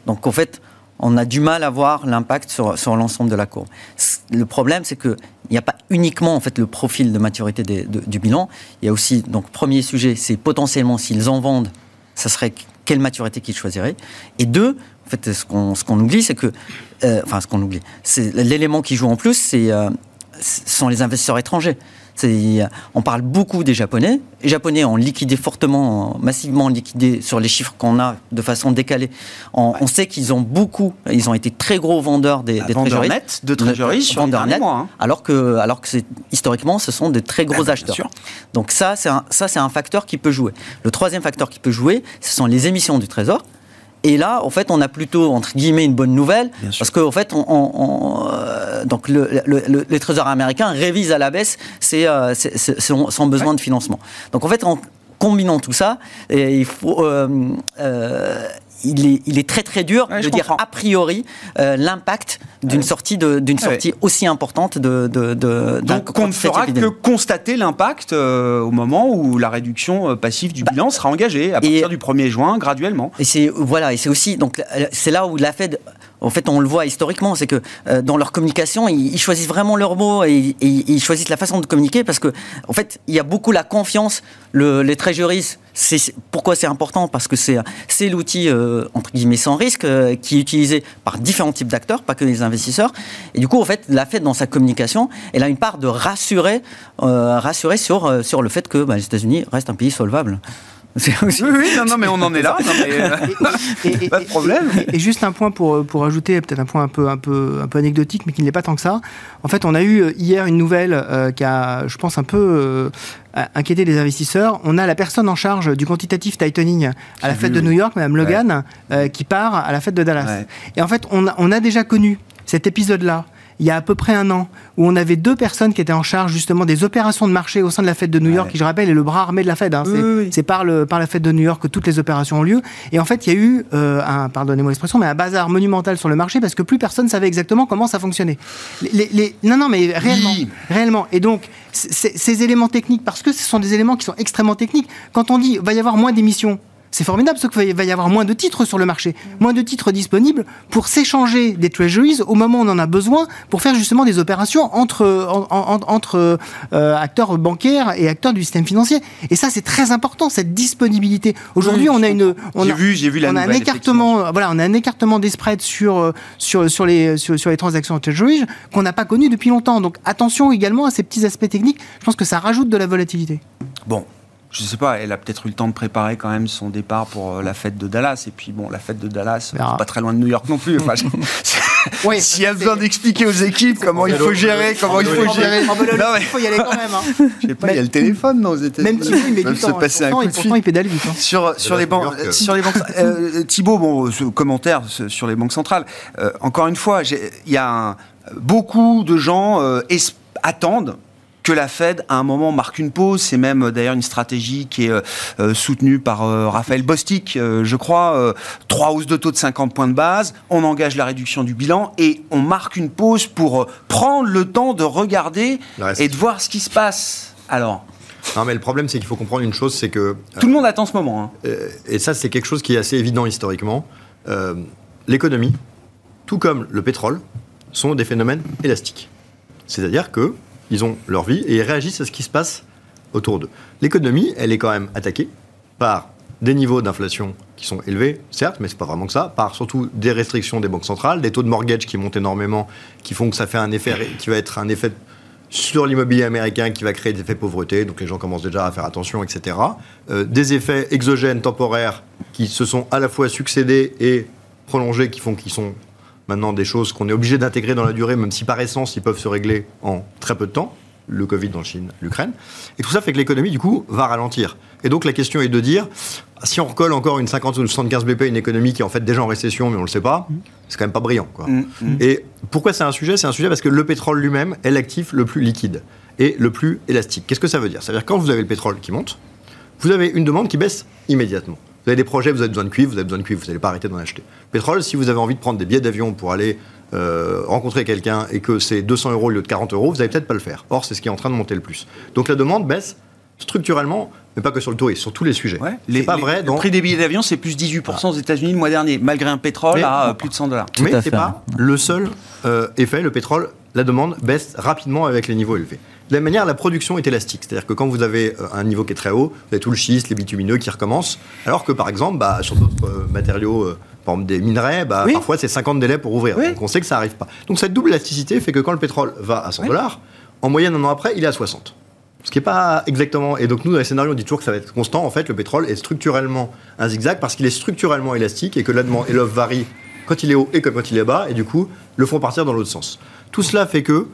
E: Donc en fait, on a du mal à voir l'impact sur, sur l'ensemble de la courbe. Le problème, c'est qu'il n'y a pas uniquement en fait, le profil de maturité du bilan, il y a aussi, donc premier sujet, c'est potentiellement s'ils en vendent, ça serait quelle maturité qu'ils choisiraient. Et deux, en fait, ce qu'on, ce oublie, c'est que, euh, enfin, ce qu'on oublie, c'est l'élément qui joue en plus, c'est, euh, sont les investisseurs étrangers on parle beaucoup des Japonais. Les Japonais ont liquidé fortement, massivement liquidé sur les chiffres qu'on a de façon décalée. On, sait qu'ils ont beaucoup, ils ont été très gros vendeurs des,
A: des net de trésorerie sur vendeurs net,
E: mois, hein. alors que, alors que historiquement, ce sont des très gros ah, acheteurs. Donc ça, c'est un, ça, c'est un facteur qui peut jouer. Le troisième facteur qui peut jouer, ce sont les émissions du Trésor. Et là, en fait, on a plutôt, entre guillemets, une bonne nouvelle, parce qu'en fait, on, euh, donc le, le, les trésors américains révisent à la baisse ses, euh, son, besoin de financement. Donc en fait, en combinant tout ça, et il faut, euh, il est, très très dur de dire a priori euh, l'impact d'une sortie, d'une sortie aussi importante de, de,
A: Donc on ne fera que constater l'impact euh, au moment où la réduction euh, passive du bah, bilan sera engagée à partir du 1er juin graduellement.
E: Et c'est voilà et c'est aussi donc c'est là où la Fed en fait, on le voit historiquement, c'est que dans leur communication, ils, choisissent vraiment leurs mots et, ils choisissent la façon de communiquer parce que, en fait, il y a beaucoup la confiance. Le, les treasuries, pourquoi c'est important? Parce que c'est l'outil euh, entre guillemets sans risque euh, qui est utilisé par différents types d'acteurs, pas que les investisseurs. Et du coup, en fait, la Fed dans sa communication, elle a une part de rassurer, euh, rassurer sur sur le fait que bah, les États-Unis restent un pays solvable.
A: Oui, oui, non, non, mais on en est là. (laughs) pas de problème.
C: Et, juste un point pour, pour ajouter, peut-être un point un peu, un, peu, un peu anecdotique, mais qui ne l'est pas tant que ça. En fait, on a eu hier une nouvelle qui a, je pense, un peu inquiéter les investisseurs. On a la personne en charge du quantitative tightening à la fête de New York, Mme Logan, euh, qui part à la fête de Dallas. Et en fait, on on a déjà connu cet épisode-là il y a à peu près un an, où on avait deux personnes qui étaient en charge justement des opérations de marché au sein de la fête de New York, qui je rappelle est le bras armé de la Fed. Hein. c'est par, par la fête de New York que toutes les opérations ont lieu. Et en fait, il y a eu euh, un, pardonnez-moi l'expression, mais un bazar monumental sur le marché parce que plus personne savait exactement comment ça fonctionnait. Les, non, non, mais réellement, réellement. Et donc, ces éléments techniques, parce que ce sont des éléments qui sont extrêmement techniques. Quand on dit va y avoir moins d'émissions, c'est formidable, parce qu'il va y avoir moins de titres sur le marché, moins de titres disponibles pour s'échanger des treasuries au moment où on en a besoin pour faire justement des opérations entre, entre euh, acteurs bancaires et acteurs du système financier. Et ça, c'est très important, cette disponibilité. Aujourd'hui, on a une, on
A: a, vu, vu la
C: on a un écartement, voilà, on a un écartement des spreads sur euh, sur sur les sur, les transactions en treasuries qu'on n'a pas connu depuis longtemps. Donc attention également à ces petits aspects techniques. Je pense que ça rajoute de la volatilité.
A: Bon, je sais pas, elle a peut-être eu le temps de préparer quand même son départ pour euh, la fête de Dallas. Et puis bon, la fête de Dallas, c'est pas très loin de New York non plus. Enfin, (laughs) oui, S'il y a besoin d'expliquer aux équipes comment il faut gérer, comment il faut gérer.
C: il faut y aller quand même. Hein. (laughs)
A: Je sais pas, il y a le téléphone dans aux États-Unis.
C: Même si il met du temps. Se passer un coup de il pédale vite. Hein.
A: Sur, sur les banques, sur les banques. Euh, Thibault, bon, ce commentaire sur les banques centrales. Euh, encore une fois, il y a beaucoup de gens attendent que la Fed, à un moment, marque une pause. C'est même euh, d'ailleurs une stratégie qui est euh, euh, soutenue par Raphaël Bostic, je crois. trois hausses de taux de 50 points de base, on engage la réduction du bilan et on marque une pause pour prendre le temps de regarder et de voir ce qui se passe. Alors
D: non, mais le problème, c'est qu'il faut comprendre une chose, c'est que...
A: Tout le monde attend ce moment.
D: Hein. Et ça, c'est quelque chose qui est assez évident historiquement. L'économie, tout comme le pétrole, sont des phénomènes élastiques. C'est-à-dire que ils ont leur vie et ils réagissent à ce qui se passe autour d'eux. L'économie, elle est quand même attaquée par des niveaux d'inflation qui sont élevés, certes, mais c'est pas vraiment que ça, par surtout des restrictions des banques centrales, des taux de mortgage qui montent énormément, qui font que ça fait un effet qui va être un effet sur l'immobilier américain qui va créer des effets pauvreté, donc les gens commencent déjà à faire attention, etc. Euh, des effets exogènes temporaires qui se sont à la fois succédés et prolongés, qui font qu'ils sont maintenant des choses qu'on est obligé d'intégrer dans la durée, même si par essence ils peuvent se régler en très peu de temps le Covid dans Chine, l'Ukraine. Et tout ça fait que l'économie, du coup, va ralentir. Et donc la question est de dire, si on recolle encore une 50 ou 75 BP, une économie qui est en fait déjà en récession, mais on ne le sait pas, c'est quand même pas brillant. Quoi. Mm, mm. Et pourquoi c'est un sujet? C'est un sujet parce que le pétrole lui-même est l'actif le plus liquide et le plus élastique. Qu'est-ce que ça veut dire? Ça veut dire quand vous avez le pétrole qui monte, vous avez une demande qui baisse immédiatement. Vous avez des projets, vous avez besoin de cuivre, vous avez besoin de cuivre, vous n'allez pas arrêter d'en acheter. Pétrole, si vous avez envie de prendre des billets d'avion pour aller euh, rencontrer quelqu'un et que c'est 200 euros au lieu de 40 euros, vous n'allez peut-être pas le faire. Or, c'est ce qui est en train de monter le plus. Donc la demande baisse structurellement, mais pas que sur le tourisme, sur tous les sujets.
A: c'est pas vrai. Le prix des billets d'avion, c'est plus 18% aux États-Unis le mois dernier, malgré un pétrole à euh, plus de 100 dollars.
D: Mais c'est pas le seul euh, effet. Le pétrole, la demande baisse rapidement avec les niveaux élevés. De la même manière, la production est élastique. C'est-à-dire que quand vous avez un niveau qui est très haut, vous avez tout le schiste, les bitumineux qui recommencent. Alors que par exemple, bah, sur d'autres matériaux par exemple, des minerais, bah, parfois c'est 50 délais pour ouvrir. Donc on sait que ça n'arrive pas. Donc cette double élasticité fait que quand le pétrole va à 100 dollars, en moyenne un an après, il est à 60. Ce qui n'est pas exactement. Et donc nous, dans les scénarios, on dit toujours que ça va être constant. En fait, le pétrole est structurellement un zigzag parce qu'il est structurellement élastique et que la demande et l'offre varient quand il est haut et quand il est bas, et du coup, le font partir dans l'autre sens. Tout cela fait que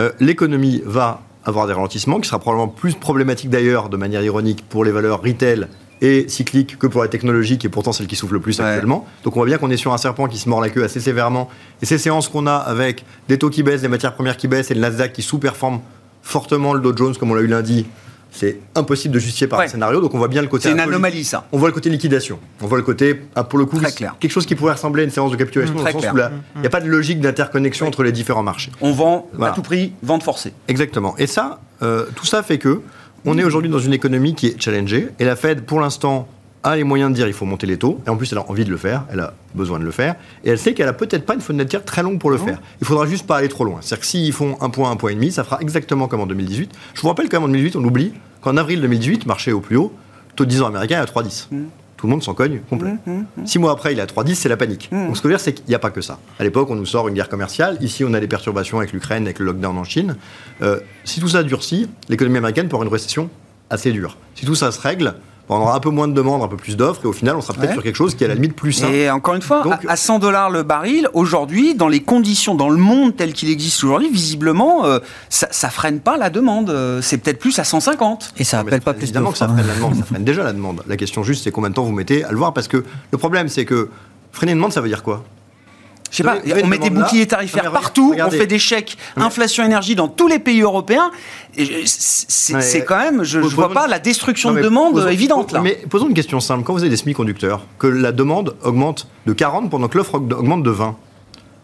D: euh, l'économie va avoir des ralentissements, qui sera probablement plus problématique d'ailleurs, de manière ironique, pour les valeurs retail et cyclique que pour la technologie, qui est pourtant celle qui souffle le plus actuellement. Donc on voit bien qu'on est sur un serpent qui se mord la queue assez sévèrement. Et ces séances qu'on a avec des taux qui baissent, des matières premières qui baissent et le Nasdaq qui sous-performe fortement le Dow Jones, comme on l'a eu lundi, c'est impossible de justifier par un scénario. Donc on voit bien le côté.
A: C'est une anomalie, ça.
D: On voit le côté liquidation. On voit le côté, ah, pour le coup, quelque chose qui pourrait ressembler à une séance de capitulation, mmh, dans le sens où il n'y a pas de logique d'interconnexion entre les différents marchés.
A: On vend à tout prix, vente forcée.
D: Exactement. Et ça, euh, tout ça fait que on est aujourd'hui dans une économie qui est challengée et la Fed, pour l'instant, a les moyens de dire il faut monter les taux, et en plus elle a envie de le faire, elle a besoin de le faire, et elle sait qu'elle a peut-être pas une fenêtre de tir très longue pour le faire. Il faudra juste pas aller trop loin. C'est-à-dire que s'ils font un point, un point et demi, ça fera exactement comme en 2018. Je vous rappelle quand même en 2018, on oublie qu'en avril 2018, marché au plus haut, taux de 10 ans américain est à 3,10 tout le monde s'en cogne complet. Mmh, mmh. Six mois après, il est à 3,10, c'est la panique. Donc ce que je veux dire, c'est qu'il n'y a pas que ça. À l'époque, on nous sort une guerre commerciale. Ici, on a des perturbations avec l'Ukraine, avec le lockdown en Chine. Euh, si tout ça durcit, l'économie américaine peut avoir une récession assez dure. Si tout ça se règle, on aura un peu moins de demandes, un peu plus d'offres, et au final, on sera peut-être sur quelque chose qui est à la limite plus simple.
A: Et encore une fois, à 100 dollars le baril, aujourd'hui, dans les conditions, dans le monde tel qu'il existe aujourd'hui, visiblement, euh, ça, ça, freine pas la demande. Euh, c'est peut-être plus à 150.
E: Et ça appelle pas plus
D: Évidemment que ça freine la demande, ça freine déjà la demande. La question juste, c'est combien de temps vous mettez à le voir, parce que le problème, c'est que freiner une demande, ça veut dire quoi?
A: Je sais pas, on met des boucliers tarifaires partout, on fait des chèques inflation énergie dans tous les pays européens. C'est quand même, je ne vois pas la destruction de demande évidente là.
D: Mais posons une question simple. Quand vous avez des semi-conducteurs, que la demande augmente de 40 pendant que l'offre augmente de 20,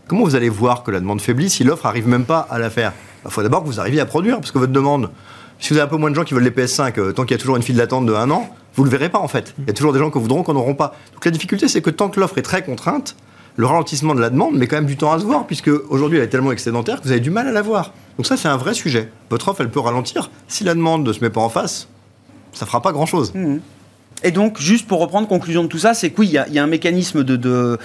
D: comment vous allez voir que la demande faiblit si l'offre n'arrive même pas à la faire? Il faut d'abord que vous arriviez à produire, parce que votre demande, si vous avez un peu moins de gens qui veulent les PS5, euh, tant qu'il y a toujours une file d'attente de 1 an, vous ne le verrez pas en fait. Il y a toujours des gens qui voudront, qu'on n'auront pas. Donc la difficulté, c'est que tant que l'offre est très contrainte, le ralentissement de la demande met quand même du temps à se voir, puisque aujourd'hui elle est tellement excédentaire que vous avez du mal à la voir. Donc ça, c'est un vrai sujet. Votre offre, elle peut ralentir. Si la demande ne se met pas en face, ça fera pas grand-chose.
A: Mmh. Et donc, juste pour reprendre conclusion de tout ça, c'est que oui, il y, a un mécanisme de, de,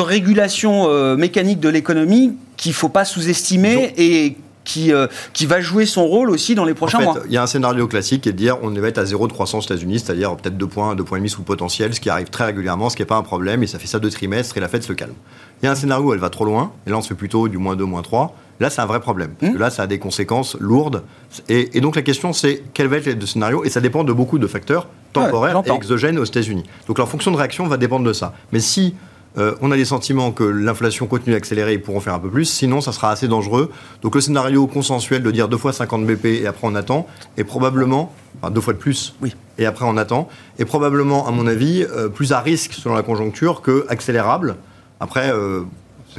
A: régulation euh, mécanique de l'économie qu'il ne faut pas sous-estimer et qui, euh, qui va jouer son rôle aussi dans les prochains
D: en
A: fait, mois.
D: Il y a un scénario classique qui est de dire on va être à zéro de croissance aux États-Unis, c'est-à-dire peut-être 2 points, 2 points et demi sous le potentiel, ce qui arrive très régulièrement, ce qui n'est pas un problème, et ça fait ça deux trimestres et la Fed se calme. Il y a un scénario où elle va trop loin, et là on se fait plutôt du moins 2, moins 3. Là, c'est un vrai problème. Parce que mmh. là, ça a des conséquences lourdes. Et, donc, la question, c'est quel va être le scénario Et ça dépend de beaucoup de facteurs temporaires et exogènes aux États-Unis. Donc, leur fonction de réaction va dépendre de ça. Mais si euh, on a des sentiments que l'inflation continue d'accélérer, ils pourront faire un peu plus, sinon ça sera assez dangereux. Donc le scénario consensuel de dire deux fois 50 BP et après on attend, est probablement, enfin deux fois de plus, oui. et après on attend, est probablement, à mon avis, euh, plus à risque selon la conjoncture que accélérable. Après, euh,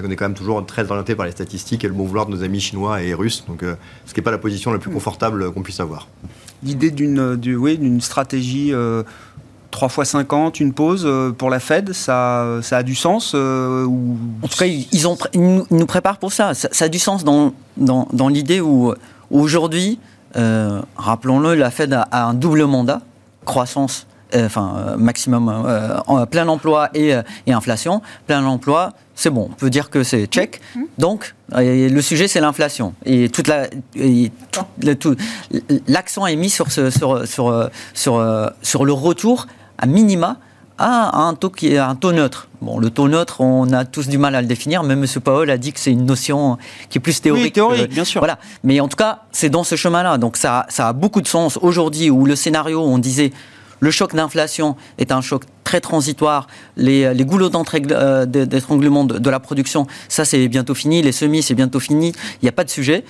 D: on est quand même toujours très orienté par les statistiques et le bon vouloir de nos amis chinois et russes, donc ce qui n'est pas la position la plus mm. confortable qu'on puisse avoir.
A: L'idée d'une oui, stratégie 3 fois 50, une pause euh, pour la Fed, ça, ça a du sens euh, ou...
E: En tout cas, ils, ont, nous préparent pour ça. Ça, a du sens dans, dans, dans l'idée où aujourd'hui, euh, rappelons-le, la Fed a, un double mandat, croissance enfin maximum plein emploi et, et inflation. Plein emploi, c'est bon, on peut dire que c'est check. Donc, le sujet, c'est l'inflation. Et toute la, l'accent est mis sur, ce, sur, sur, sur, sur, le retour à minima à un taux qui est un taux neutre. Bon, le taux neutre, on a tous du mal à le définir. Même M. Powell a dit que c'est une notion qui est plus théorique. Oui,
A: théorique, bien sûr.
E: Voilà. Mais en tout cas, c'est dans ce chemin-là. Donc ça, ça a beaucoup de sens aujourd'hui où le scénario, on disait le choc d'inflation est un choc très transitoire. Les, les goulots euh, d'étranglement de, de, la production, ça c'est bientôt fini. Les semis, c'est bientôt fini. Il n'y a pas de sujet.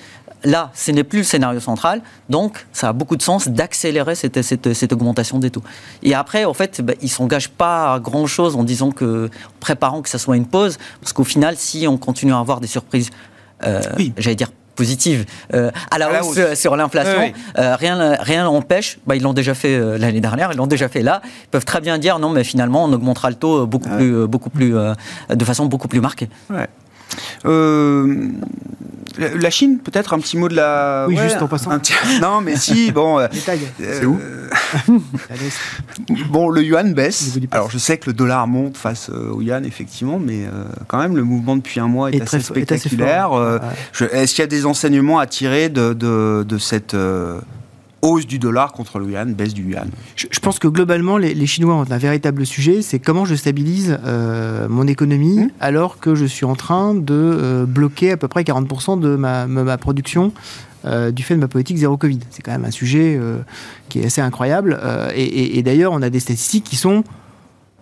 E: Là, ce n'est plus le scénario central, donc ça a beaucoup de sens d'accélérer cette, cette, augmentation des taux. Et après, en fait, ben, ils ne s'engagent pas à grand-chose en disant que, en préparant que ça soit une pause, parce qu'au final, si on continue à avoir des surprises, euh, j'allais dire positive euh, à la, hausse, sur l'inflation. Euh, rien rien n'empêche, bah, ils l'ont déjà fait euh, l'année dernière, ils l'ont déjà fait là. Ils peuvent très bien dire non, mais finalement on augmentera le taux beaucoup plus, beaucoup plus, de façon beaucoup plus marquée.
A: La Chine, peut-être un petit mot de la.
C: Oui, juste en passant. (laughs)
A: Non, mais si, bon.
C: C'est où (laughs)
A: Bon, le yuan baisse. Alors, je sais que le dollar monte face au yuan, effectivement, mais quand même, le mouvement depuis un mois est, assez spectaculaire. Est-ce qu'il y a des enseignements à tirer de, de, cette hausse du dollar contre le yuan, baisse du yuan
C: je, pense que globalement, les, Chinois ont un véritable sujet, c'est comment je stabilise mon économie mmh. alors que je suis en train de bloquer à peu près 40% de ma, ma production du fait de ma politique zéro Covid. C'est quand même un sujet qui est assez incroyable. et, d'ailleurs, on a des statistiques qui sont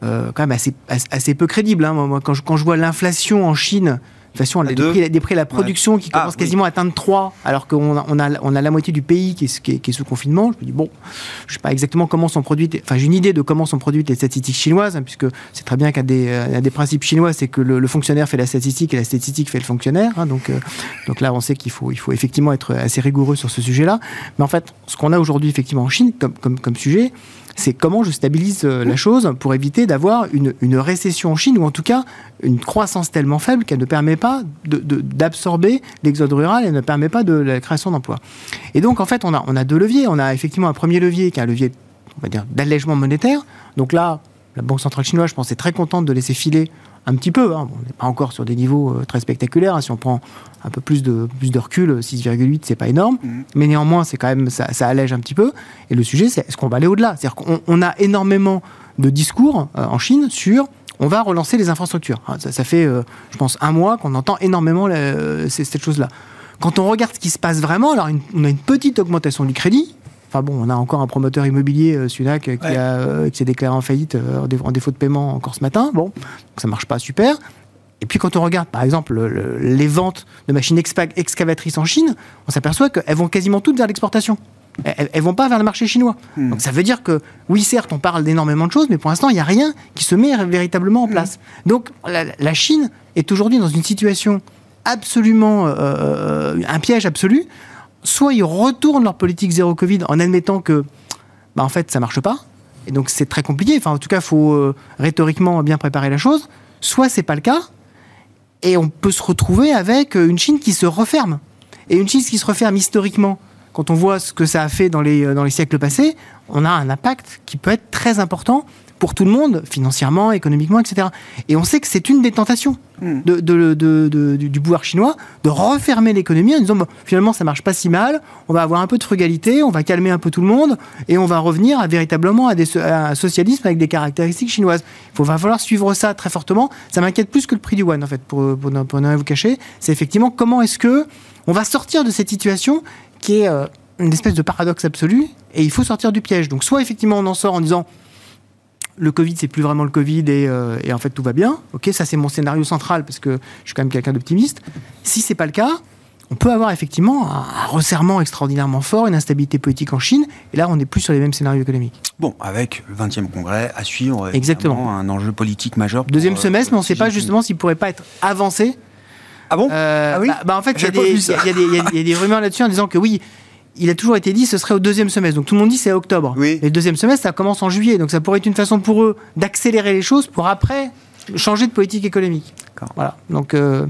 C: quand même assez, assez, peu crédibles. Hein. Moi, quand je, quand je vois l'inflation en Chine de toute façon, on a des prix, de la production qui ah, commence quasiment à atteindre 3, alors qu'on a, on a, on a la moitié du pays qui est, qui est, sous confinement. Je me dis, bon, je ne sais pas exactement comment sont produites, enfin, j'ai une idée de comment sont produites les statistiques chinoises, hein, puisque c'est très bien qu'un des, euh, des principes chinois, c'est que le, fonctionnaire fait la statistique et la statistique fait le fonctionnaire. Hein, donc, euh, donc là, on sait qu'il faut, il faut effectivement être assez rigoureux sur ce sujet-là. Mais en fait, ce qu'on a aujourd'hui, effectivement, en Chine, comme, comme, comme sujet, c'est comment je stabilise euh, la chose pour éviter d'avoir une, une, récession en Chine, ou en tout cas une croissance tellement faible qu'elle ne permet pas d'absorber de, l'exode rural et ne permet pas de la création d'emplois. Et donc, en fait, on a, on a deux leviers. On a effectivement un premier levier qui est un levier, on va dire, d'allègement monétaire. Donc là, la Banque centrale chinoise, je pense, est très contente de laisser filer un petit peu. Hein. on n'est pas encore sur des niveaux euh, très spectaculaires. Hein. Si on prend un peu plus de, plus de recul, 6,8, c'est pas énorme. Mmh. Mais néanmoins, c'est quand même, ça, ça, allège un petit peu. Et le sujet, c'est est-ce qu'on va aller au-delà? C'est-à-dire qu'on a énormément de discours euh, en Chine sur on va relancer les infrastructures. Ah, ça, fait, euh, je pense, un mois qu'on entend énormément cette chose-là. Quand on regarde ce qui se passe vraiment, alors on a une petite augmentation du crédit, Enfin bon, on a encore un promoteur immobilier, euh, Sunac, qui, euh, qui s'est déclaré en faillite euh, en défaut de paiement encore ce matin. Bon, ça marche pas super. Et puis quand on regarde par exemple les ventes de machines excavatrices en Chine, on s'aperçoit qu'elles vont quasiment toutes vers l'exportation. Elles, ne vont pas vers le marché chinois. Hmm. Donc ça veut dire que oui, certes, on parle d'énormément de choses, mais pour l'instant, il n'y a rien qui se met véritablement en hmm. place. Donc la, Chine est aujourd'hui dans une situation absolument un piège absolu soit ils retournent leur politique zéro Covid en admettant que, bah, en fait, ça marche pas. Et donc, c'est très compliqué. Enfin, en tout cas, il faut euh, rhétoriquement bien préparer la chose. Soit c'est pas le cas, et on peut se retrouver avec une Chine qui se referme. Et une Chine qui se referme historiquement, quand on voit ce que ça a fait dans les, euh, dans les siècles passés, on a un impact qui peut être très important pour tout le monde, financièrement, économiquement, etc. Et on sait que c'est une des tentations hmm. de, du pouvoir chinois de refermer l'économie en disant finalement ça marche pas si mal, on va avoir un peu de frugalité, on va calmer un peu tout le monde et on va revenir à, véritablement à, des, un socialisme avec des caractéristiques chinoises. Il va falloir suivre ça très fortement. Ça m'inquiète plus que le prix du yuan en fait, pour, pour, ne rien vous cacher. C'est effectivement comment est-ce que on va sortir de cette situation qui est euh, une espèce de paradoxe absolu et il faut sortir du piège. Donc soit effectivement on en sort en disant le Covid, c'est plus vraiment le Covid euh, et, en fait tout va bien. Ok, ça c'est mon scénario central parce que je suis quand même quelqu'un d'optimiste. Si c'est pas le cas, on peut avoir effectivement un, resserrement extraordinairement fort, une instabilité politique en Chine, et là on n'est plus sur les mêmes scénarios économiques.
A: Bon, avec le 20e congrès à suivre,
C: exactement
A: un enjeu politique majeur.
C: Deuxième euh, semestre, mais on ne sait pas justement s'il pourrait pas être avancé.
A: Ah bon? Euh,
C: ah oui? bah, En fait, il y, y, a des rumeurs là-dessus en disant que oui, il a toujours été dit ce serait au deuxième semestre. Donc tout le monde dit c'est octobre.
A: Oui.
C: Et le deuxième semestre, ça commence en juillet. Donc ça pourrait être une façon pour eux d'accélérer les choses pour après changer de politique économique. Voilà. Donc euh,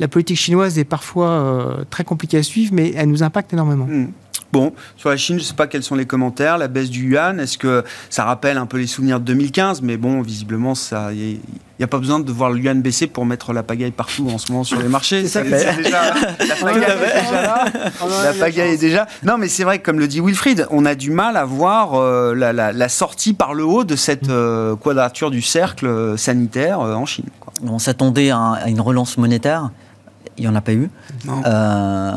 C: la politique chinoise est parfois euh, très compliquée à suivre, mais elle nous impacte énormément. Hmm.
A: Bon, sur la Chine, je ne sais pas quels sont les commentaires. La baisse du yuan, est-ce que ça rappelle un peu les souvenirs de 2015 Mais bon, visiblement, ça, il n'y a pas besoin de voir le yuan baisser pour mettre la pagaille partout en ce moment sur les marchés.
C: ça
A: déjà, (laughs) la pagaille est déjà là. La pagaille est déjà. Non, mais c'est vrai que, comme le dit Wilfried, on a du mal à voir euh, la, sortie par le haut de cette euh, quadrature du cercle euh, sanitaire en Chine.
E: On s'attendait à, une relance monétaire il n'y en a pas eu. Euh,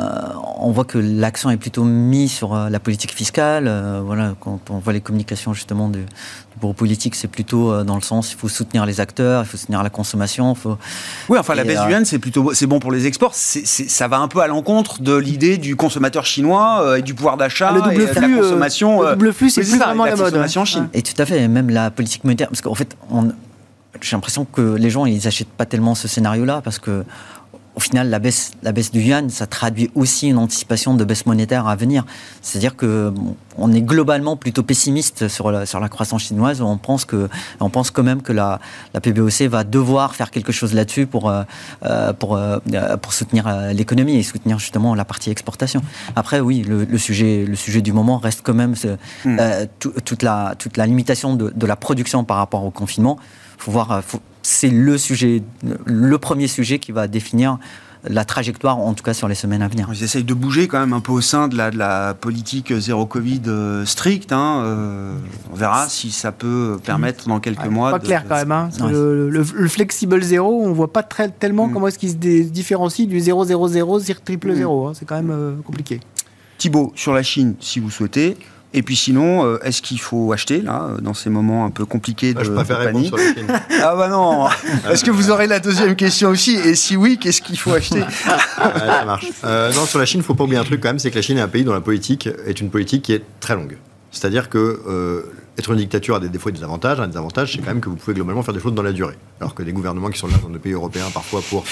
E: on voit que l'accent est plutôt mis sur euh, la politique fiscale. Euh, voilà, quand on voit les communications justement du, bureau politique, c'est plutôt dans le sens il faut soutenir les acteurs, il faut soutenir la consommation. Faut...
A: Oui, enfin la baisse du yuan, c'est plutôt c'est bon pour les exports. ça va un peu à l'encontre de l'idée du consommateur chinois et du pouvoir d'achat
C: ah, et
A: de la consommation.
C: le double flux, c'est plus vraiment la, mode.
A: En Chine.
E: Et tout à fait, même la politique monétaire, parce qu'en fait, j'ai l'impression que les gens ils n'achètent pas tellement ce scénario-là parce que au final, la baisse, la baisse du yuan, ça traduit aussi une anticipation de baisse monétaire à venir. C'est-à-dire que on est globalement plutôt pessimiste sur la, sur la croissance chinoise. On pense que, on pense quand même que la, la PBOC va devoir faire quelque chose là-dessus pour, euh, euh, pour, euh, pour soutenir l'économie et soutenir justement la partie exportation. Après, oui, le, sujet, le sujet du moment reste quand même hmm. toute, la, toute la limitation de, de, la production par rapport au confinement. Faut voir, faut, c'est le sujet, le premier sujet qui va définir la trajectoire, en tout cas sur les semaines à venir.
A: Ils essayent de bouger quand même un peu au sein de la, de la politique zéro Covid euh, stricte. Hein, euh, on verra si ça peut permettre dans quelques mois.
C: Pas clair quand même. Hein, le, flexible zéro, on voit pas très, tellement mm. comment est-ce qu'il se différencie du 000 triple mm. zéro. Hein, c'est quand même euh, compliqué.
A: Thibaut, sur la Chine, si vous souhaitez, et puis sinon, euh, est-ce qu'il faut acheter, là, dans ces moments un peu compliqués
D: ah, de, Je préfère répondre sur la Chine.
A: Ah bah non Est-ce que vous aurez la deuxième question aussi Et si oui, qu'est-ce qu'il faut acheter
D: Ça marche. Euh, non, sur la Chine, il ne faut pas oublier un truc quand même, c'est que la Chine est un pays dont la politique est une politique qui est très longue. C'est-à-dire que euh, être une dictature a des défauts et des avantages. Un des avantages, c'est quand même que vous pouvez globalement faire des choses dans la durée. Alors que des gouvernements qui sont là dans des pays européens, parfois pour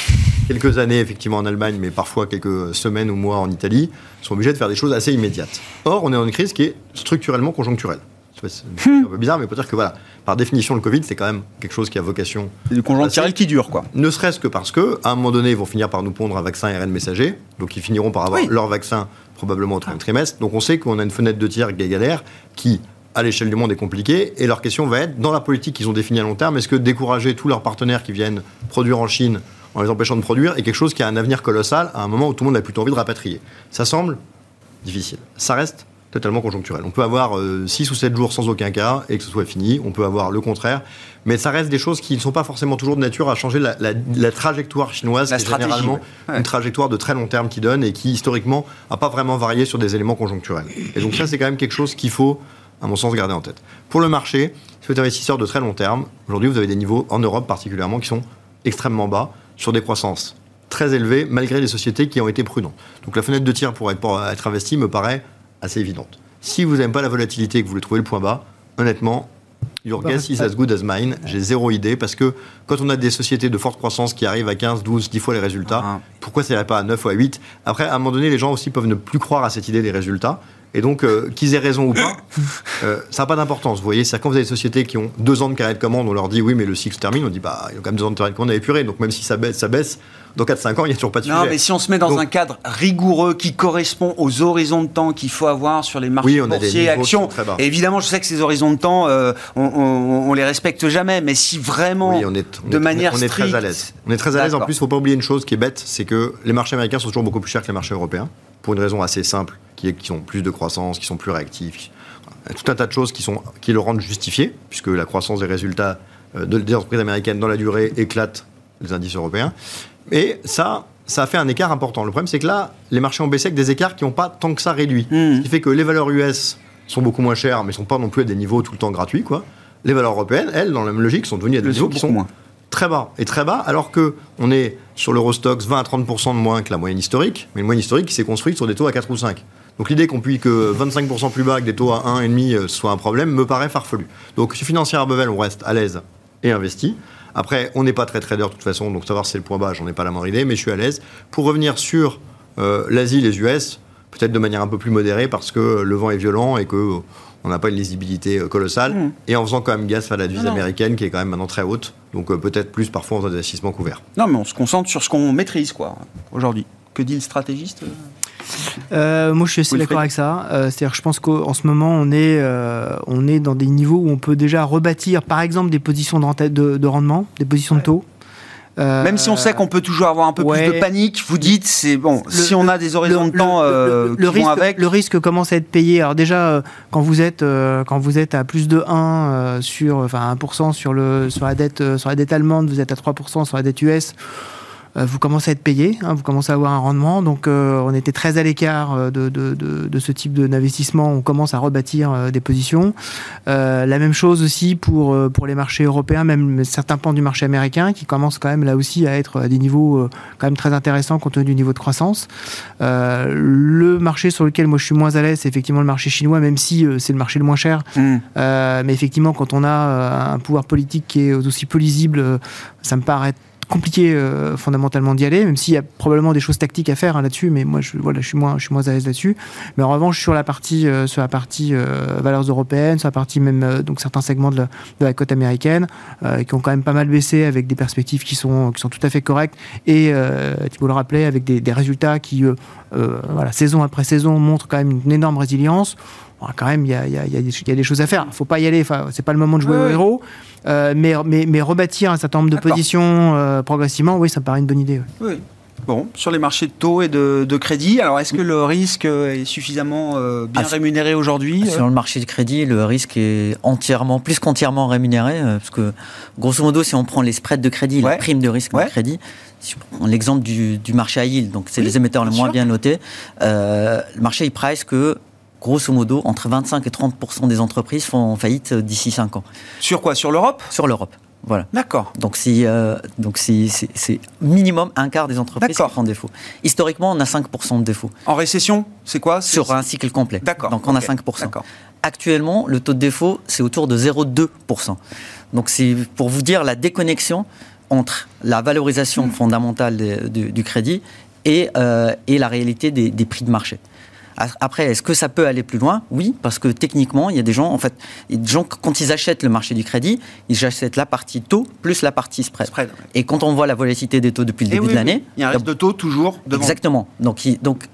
D: quelques années, effectivement en Allemagne, mais parfois quelques semaines ou mois en Italie, sont obligés de faire des choses assez immédiates. Or, on est dans une crise qui est structurellement conjoncturelle. C'est un peu bizarre, mais peut dire que voilà, par définition, le Covid, c'est quand même quelque chose qui a vocation.
A: C'est du conjoncturel qui dure, quoi.
D: Ne serait-ce que parce que, à un moment donné, ils vont finir par nous pondre un vaccin ARN messager, donc ils finiront par avoir leur vaccin probablement au troisième trimestre. Donc on sait qu'on a une fenêtre de tir galère qui, à l'échelle du monde, est compliquée. Et leur question va être, dans la politique qu'ils ont définie à long terme, est-ce que décourager tous leurs partenaires qui viennent produire en Chine en les empêchant de produire est quelque chose qui a un avenir colossal à un moment où tout le monde a plutôt envie de rapatrier? Ça semble difficile. Ça reste totalement conjoncturel. On peut avoir 6 euh, ou 7 jours sans aucun cas et que ce soit fini. On peut avoir le contraire. Mais ça reste des choses qui ne sont pas forcément toujours de nature à changer la, trajectoire chinoise, qui est généralement une trajectoire de très long terme qui donne et qui, historiquement, n'a pas vraiment varié sur des éléments conjoncturels. Et donc ça, c'est quand même quelque chose qu'il faut, à mon sens, garder en tête. Pour le marché, si vous êtes investisseur de très long terme, aujourd'hui, vous avez des niveaux, en Europe particulièrement, qui sont extrêmement bas, sur des croissances très élevées, malgré les sociétés qui ont été prudentes. Donc la fenêtre de tir pour être, pour être investi me paraît assez évidente. Si vous n'aimez pas la volatilité et que vous voulez trouver le point bas, honnêtement, Your guess is as good as mine. J'ai zéro idée parce que quand on a des sociétés de forte croissance qui arrivent à 15, 12, 10 fois les résultats, ah. pourquoi ça n'irait pas à 9 ou à 8 Après, à un moment donné, les gens aussi peuvent ne plus croire à cette idée des résultats. Et donc, euh, qu'ils aient raison ou pas, (laughs) euh, ça n'a pas d'importance. Vous voyez, c'est quand vous avez des sociétés qui ont deux ans de carrière de commande, on leur dit oui, mais le cycle se termine, on dit bah, il y a quand même deux ans de carrière de commande à épurer. Donc, même si ça baisse, ça baisse dans 4-5 ans, il n'y a toujours pas de sujet.
A: Non, mais si on se met dans un cadre rigoureux qui correspond aux horizons de temps qu'il faut avoir sur les marchés oui, boursiers, actions, évidemment, je sais que ces horizons de temps, euh, on, ne les respecte jamais, mais si vraiment, on est, de manière
D: on est, très à l'aise. On est très à l'aise. En plus, il ne faut pas oublier une chose qui est bête, c'est que les marchés américains sont toujours beaucoup plus chers que les marchés européens, pour une raison assez simple qui, ont plus de croissance, qui sont plus réactifs. Tout un tas de choses qui, sont, qui le rendent justifié, puisque la croissance des résultats euh, des entreprises américaines dans la durée éclate les indices européens. Et ça, ça a fait un écart important. Le problème, c'est que là, les marchés ont baissé avec des écarts qui n'ont pas tant que ça réduit. Hmm. Ce qui fait que les valeurs US sont beaucoup moins chères, mais ne sont pas non plus à des niveaux tout le temps gratuits. Quoi. Les valeurs européennes, elles, dans la même logique, sont devenues à des niveaux qui sont moins. très bas. Et très bas, alors qu'on est sur l'Eurostox 20 à 30% de moins que la moyenne historique, mais une moyenne historique qui s'est construite sur des taux à 4 ou 5. Donc l'idée qu'on puisse que 25% plus bas avec des taux à 1,5 euh, soit un problème me paraît farfelu. Donc si financière à Bevel, on reste à l'aise et investi. Après, on n'est pas très trader de toute façon, donc savoir si c'est le point bas, j'en ai pas la moindre idée, mais je suis à l'aise. Pour revenir sur euh, l'Asie, les US, peut-être de manière un peu plus modérée parce que le vent est violent et que on n'a pas une lisibilité euh, colossale, mmh. et en faisant quand même gaz à la devise américaine qui est quand même maintenant très haute, donc peut-être plus parfois en faisant des investissements couverts.
A: Non, mais on se concentre sur ce qu'on maîtrise, quoi, aujourd'hui. Que dit le stratégiste?
C: Euh, Moi, je suis assez d'accord avec ça. Euh, c'est-à-dire que je pense qu'en ce moment, on est, euh, on est dans des niveaux où on peut déjà rebâtir, par exemple, des positions de, de, de rendement, des positions de taux.
A: Euh, Même si on sait qu'on peut toujours avoir un peu plus de panique, vous dites, c'est bon, si on a des horizons de temps
C: le, qui risque, vont avec. Le risque commence à être payé. Alors, déjà, quand vous êtes, quand vous êtes à plus de 1 sur, enfin 1% sur, le, sur, la dette, sur la dette allemande, vous êtes à 3% sur la dette US vous commencez à être payé, hein, vous commencez à avoir un rendement. Donc euh, on était très à l'écart euh, de, de, de, de, ce type d'investissement. On commence à rebâtir des positions. la même chose aussi pour, pour les marchés européens, même certains pans du marché américain qui commencent quand même là aussi à être à des niveaux quand même très intéressants compte tenu du niveau de croissance. le marché sur lequel moi je suis moins à l'aise, c'est effectivement le marché chinois, même si c'est le marché le moins cher. Mmh. mais effectivement, quand on a un pouvoir politique qui est aussi peu lisible, ça me paraît compliqué euh, fondamentalement d'y aller, même s'il y a probablement des choses tactiques à faire hein, là-dessus, mais moi je, voilà, je, suis moins, je suis moins à l'aise là-dessus. Mais en revanche, sur la partie, euh, sur la partie euh, valeurs européennes, sur la partie même donc certains segments de la, côte américaine, qui ont quand même pas mal baissé avec des perspectives qui sont, qui sont tout à fait correctes, et Thibault le rappelait, avec des, des résultats qui, voilà, saison après saison, montrent quand même une énorme résilience quand même, il y a, y, a, y a, des choses à faire. Il ne faut pas y aller. Enfin, c'est pas le moment de jouer au héros. Euh, mais, mais, mais, rebâtir un certain nombre de positions euh, progressivement, oui, ça me paraît une bonne idée.
A: Oui. Bon, sur les marchés de taux et de, de crédit, alors est-ce que le risque est suffisamment euh, bien ah, rémunéré aujourd'hui
E: Sur le marché de crédit, le risque est entièrement, plus qu'entièrement rémunéré, parce que grosso modo, si on prend les spreads de crédit, la prime de risque de crédit, si on prend l'exemple du, du, marché à yield, donc c'est les émetteurs les moins bien notés, le marché il price que grosso modo, entre 25 et 30% des entreprises font faillite d'ici 5 ans.
A: Sur quoi? Sur l'Europe?
E: Sur l'Europe. Voilà.
A: D'accord.
E: Donc, si, euh, donc c'est minimum un quart des entreprises qui font défaut. Historiquement, on a 5% de défaut.
A: En récession, c'est quoi?
E: Sur un cycle complet.
A: D'accord.
E: Donc, on a 5%. Actuellement, le taux de défaut, c'est autour de 0,2%. Donc, c'est pour vous dire la déconnexion entre la valorisation hmm. fondamentale du crédit et, euh, et la réalité des, des prix de marché. Après, est-ce que ça peut aller plus loin? Oui, parce que techniquement, il y a des gens, en fait, des gens, quand ils achètent le marché du crédit, ils achètent la partie taux plus la partie spread. Et quand on voit la volatilité des taux depuis le eh début de l'année.
A: Il y a un reste de taux toujours devant.
E: Exactement. Donc, donc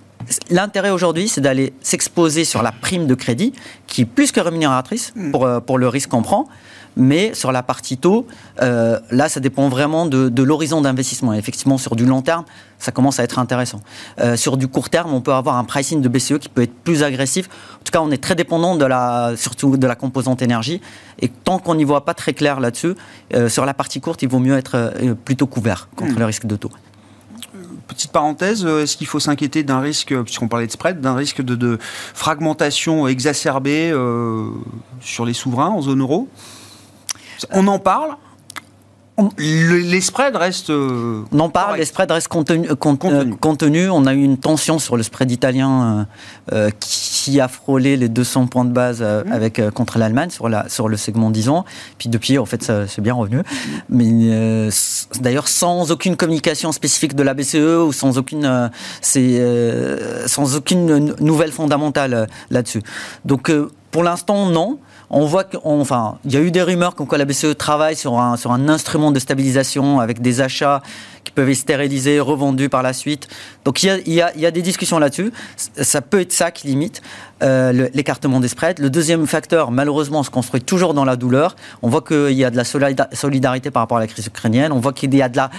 E: L'intérêt aujourd'hui, c'est d'aller s'exposer sur la prime de crédit, qui est plus que rémunératrice hmm. pour, euh, pour le risque qu'on prend, mais sur la partie taux, euh, là, ça dépend vraiment de, l'horizon d'investissement. Effectivement, sur du long terme, ça commence à être intéressant. Euh, sur du court terme, on peut avoir un pricing de BCE qui peut être plus agressif. En tout cas, on est très dépendant de la, surtout de la composante énergie. Et tant qu'on n'y voit pas très clair là-dessus, euh, sur la partie courte, il vaut mieux être plutôt couvert contre hmm. le risque de taux
A: petite parenthèse, est-ce qu'il faut s'inquiéter d'un risque, puisqu'on parlait de spread, d'un risque de, fragmentation exacerbée sur les souverains en zone euro? On en parle les spreads restent.
E: Euh, on en parle, les spreads restent contenus. Euh, on a eu une tension sur le spread italien euh, qui a frôlé les 200 points de base mmh. avec, contre l'Allemagne sur, sur le segment 10 ans. Puis depuis, en fait, ça c'est bien revenu. Mais d'ailleurs, sans aucune communication spécifique de la BCE ou sans aucune, sans aucune nouvelle fondamentale là-dessus. Donc, pour l'instant, non. On voit enfin, il y a eu des rumeurs comme quoi la BCE travaille sur un, instrument de stabilisation avec des achats qui peuvent être stérilisés, revendus par la suite. Donc il y a, il y a, des discussions là-dessus. Ça peut être ça qui limite euh, l'écartement des spreads. Le deuxième facteur, malheureusement, se construit toujours dans la douleur. On voit qu'il y a de la solidarité par rapport à la crise ukrainienne. On voit qu'il y a de la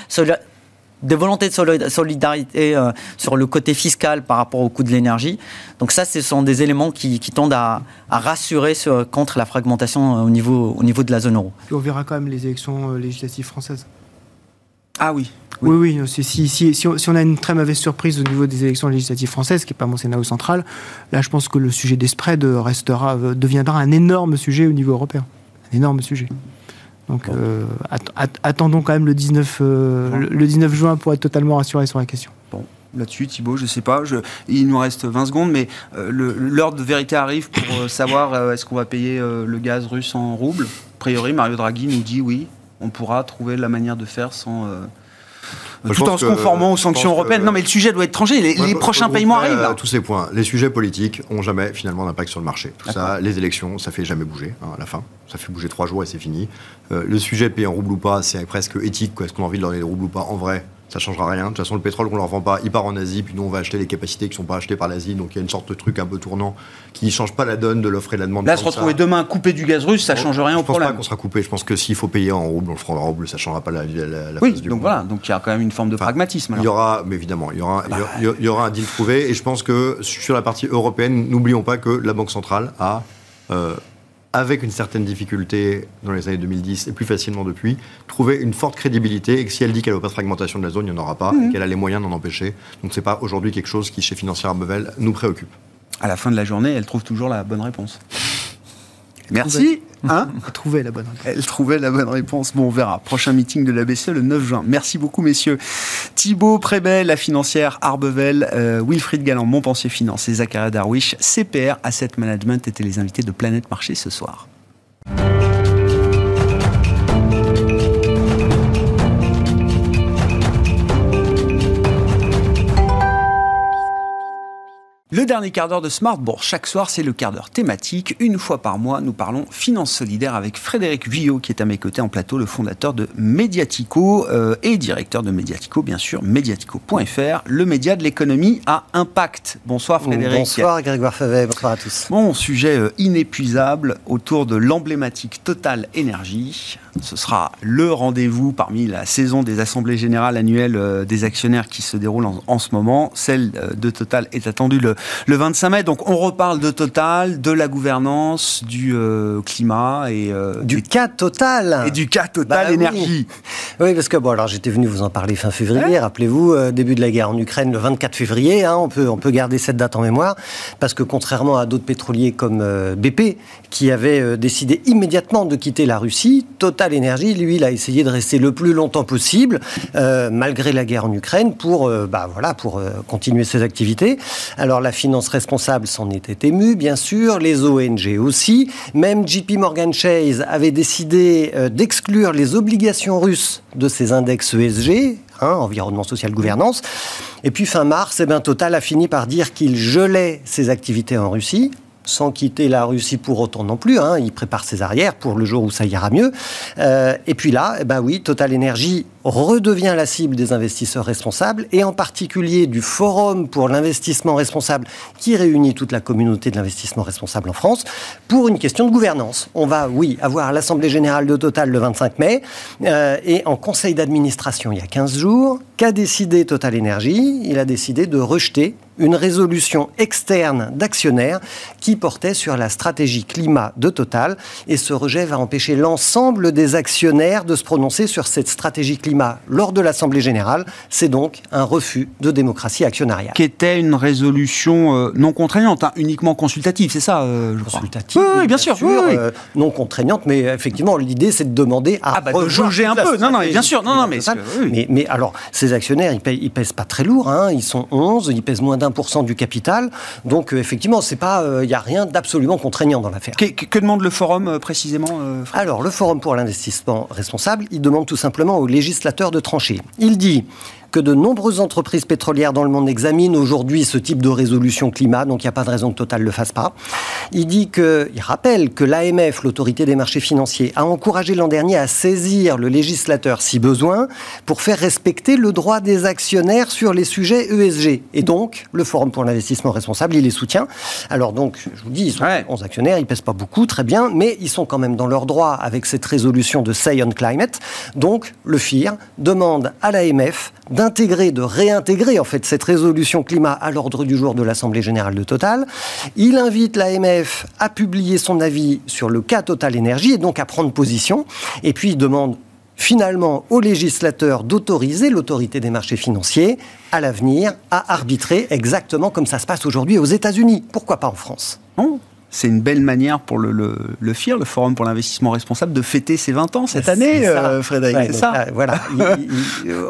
E: des volontés de solidarité euh, sur le côté fiscal par rapport au coût de l'énergie. Donc ça, ce sont des éléments qui, tendent à, rassurer contre la fragmentation euh, au niveau, au niveau de la zone euro.
C: on verra quand même les élections euh, législatives françaises.
A: Ah oui.
C: Oui, oui, si, si, si, on, a une très mauvaise surprise au niveau des élections législatives françaises, qui n'est pas mon scénario central, là je pense que le sujet des spreads restera, deviendra un énorme sujet au niveau européen. Un énorme sujet. Donc euh, attendons quand même le 19, euh, le 19 juin pour être totalement rassuré sur la question.
A: Bon, là-dessus, Thibault, je ne sais pas. il nous reste 20 secondes, mais euh, l'heure de vérité arrive pour savoir est-ce qu'on va payer le gaz russe en roubles. A priori, Mario Draghi nous dit oui, on pourra trouver la manière de faire sans tout en se conformant aux sanctions européennes. Non, mais le sujet doit être tranché. Les, prochains paiements arrivent.
D: tous ces points. Les sujets politiques ont jamais finalement d'impact sur le marché. Tout ça, les élections, ça fait jamais bouger hein, à la fin. Ça fait bouger trois jours et c'est fini. Euh, le sujet de payer en rouble ou pas, c'est presque éthique. Est-ce qu'on a envie de leur donner des roubles ou pas En vrai, ça changera rien. De toute façon, le pétrole qu'on leur vend pas, il part en Asie, puis nous on va acheter les capacités qui sont pas achetées par l'Asie. Donc il y a une sorte de truc un peu tournant qui ne change pas la donne de l'offre et de la demande.
A: Là, se retrouver demain coupé du gaz russe, ça change rien au problème.
D: Je pense pas qu'on sera coupé. Je pense que s'il faut payer en rouble, on le fera en rouble, ça changera pas la, la, la
A: oui,
D: du
A: donc voilà. Donc il y a quand même une forme de pragmatisme.
D: Il y aura, mais évidemment, il y aura, il y aura un deal trouvé. Et je pense que sur la partie européenne, n'oublions pas que la Banque centrale a euh, avec une certaine difficulté dans les années 2010 et plus facilement depuis, trouver une forte crédibilité et que si elle dit qu'elle n'a pas de fragmentation de la zone, il n'y en aura pas et qu'elle a les moyens d'en empêcher. Donc ce n'est pas aujourd'hui quelque chose qui, chez Financière Bevel, nous préoccupe.
A: À la fin de la journée, elle trouve toujours la bonne réponse. Merci.
C: Hein (laughs) Elle trouvait la bonne réponse.
A: Elle trouvait la bonne réponse. Bon, on verra. Prochain meeting de la BCE le 9 juin. Merci beaucoup, messieurs. Thibaut Prébet, la financière Arbevel, euh, Wilfried Galland, Montpensier Finance et Zachary Darwish, CPR Asset Management étaient les invités de Planète Marché ce soir. Le dernier quart d'heure de Smart Bourse, chaque soir, c'est le quart d'heure thématique. Une fois par mois, nous parlons finance solidaire avec Frédéric Vuillot, qui est à mes côtés en plateau, le fondateur de Mediatico euh, et directeur de Mediatico, bien sûr, mediatico.fr, le média de l'économie à impact. Bonsoir Frédéric.
F: Bonsoir Grégoire Favet, bonsoir à tous.
A: Bon, sujet euh, inépuisable autour de l'emblématique Total Énergie. Ce sera le rendez-vous parmi la saison des assemblées générales annuelles euh, des actionnaires qui se déroule en, ce moment. Celle de Total est attendue le le 25 mai. Donc on reparle de Total, de la gouvernance, du euh, climat et
F: euh, du cas Total
A: et du cas Total bah énergie.
F: Oui. parce que bon alors j'étais venu vous en parler fin février. Rappelez-vous euh, début de la guerre en Ukraine le 24 février. Hein, on peut on peut garder cette date en mémoire parce que contrairement à d'autres pétroliers comme BP qui avaient décidé immédiatement de quitter la Russie, Total Énergie lui il a essayé de rester le plus longtemps possible malgré la guerre en Ukraine pour bah voilà pour continuer ses activités. Alors la finance responsable s'en était émue, bien sûr, les ONG aussi. Même JP Morgan Chase avait décidé euh, d'exclure les obligations russes de ses index ESG, hein, environnement social gouvernance. Et puis fin mars, eh ben, Total a fini par dire qu'il gelait ses activités en Russie sans quitter la Russie pour autant non plus. Hein. Il prépare ses arrières pour le jour où ça ira mieux. Euh, et puis là, eh ben oui, Total Energy redevient la cible des investisseurs responsables et en particulier du Forum pour l'investissement responsable qui réunit toute la communauté de l'investissement responsable en France pour une question de gouvernance. On va, oui, avoir l'Assemblée générale de Total le 25 mai euh, et en conseil d'administration il y a 15 jours, qu'a décidé Total Energy? Il a décidé de rejeter une résolution externe d'actionnaires qui portait sur la stratégie climat de Total. Et ce rejet va empêcher l'ensemble des actionnaires de se prononcer sur cette stratégie climat lors de l'Assemblée générale. C'est donc un refus de démocratie actionnariale.
A: Qui était une résolution euh, non contraignante, hein, uniquement consultative, c'est ça
F: euh, Consultative,
A: oui, bien, sûr.
F: Euh, non contraignante, mais effectivement, l'idée, c'est de demander à
A: ah, bah, un peu. Non, non, bien sûr. Non, non, mais,
F: mais, mais, alors, ces actionnaires, ils, pèsent, pèsent pas très lourd. Hein, ils sont 11, ils pèsent moins d'un du capital. Donc, effectivement, c'est pas, il n'y a rien d'absolument contraignant dans l'affaire.
A: Que, demande le forum précisément
F: Alors, le forum pour l'investissement responsable, il demande tout simplement aux législateurs de trancher. Il dit que de nombreuses entreprises pétrolières dans le monde examinent aujourd'hui ce type de résolution climat, donc il n'y a pas de raison que Total ne le fasse pas. Il dit que, il rappelle que l'AMF, l'autorité des marchés financiers, a encouragé l'an dernier à saisir le législateur si besoin pour faire respecter le droit des actionnaires sur les sujets ESG. Et donc, le Forum pour l'investissement responsable, il les soutient. Alors donc, je vous dis, ils sont 11 actionnaires, ils pèsent pas beaucoup, très bien, mais ils sont quand même dans leur droit avec cette résolution de Say on Climate. Donc, le FIR demande à l'AMF d'intégrer, de réintégrer en fait cette résolution climat à l'ordre du jour de l'Assemblée générale de Total. Il invite l'AMF à publier son avis sur le cas Total Énergie et donc à prendre position. Et puis il demande finalement aux législateurs d'autoriser l'autorité des marchés financiers à l'avenir à arbitrer exactement comme ça se passe aujourd'hui aux États-Unis. Pourquoi pas en France?
A: C'est une belle manière pour le, le, le, FIR, le Forum pour l'investissement responsable, de fêter ses 20 ans cette année, euh, Frédéric. c'est ça.
F: Euh, voilà.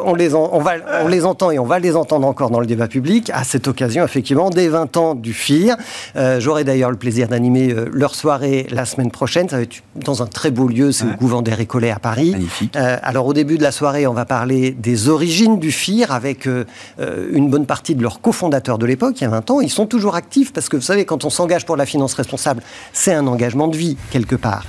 F: on, les on, va, on les entend et on va les entendre encore dans le débat public. À cette occasion, effectivement, des 20 ans du FIR. Euh, j'aurai d'ailleurs le plaisir d'animer leur soirée la semaine prochaine. Ça va être dans un très beau lieu, c'est au couvent des Récollets à Paris.
A: Magnifique.
F: alors, au début de la soirée, on va parler des origines du FIR avec une bonne partie de leurs cofondateurs de l'époque, il y a 20 ans. Ils sont toujours actifs parce que, vous savez, quand on s'engage pour la finance responsable, responsable. C'est un engagement de vie, quelque part.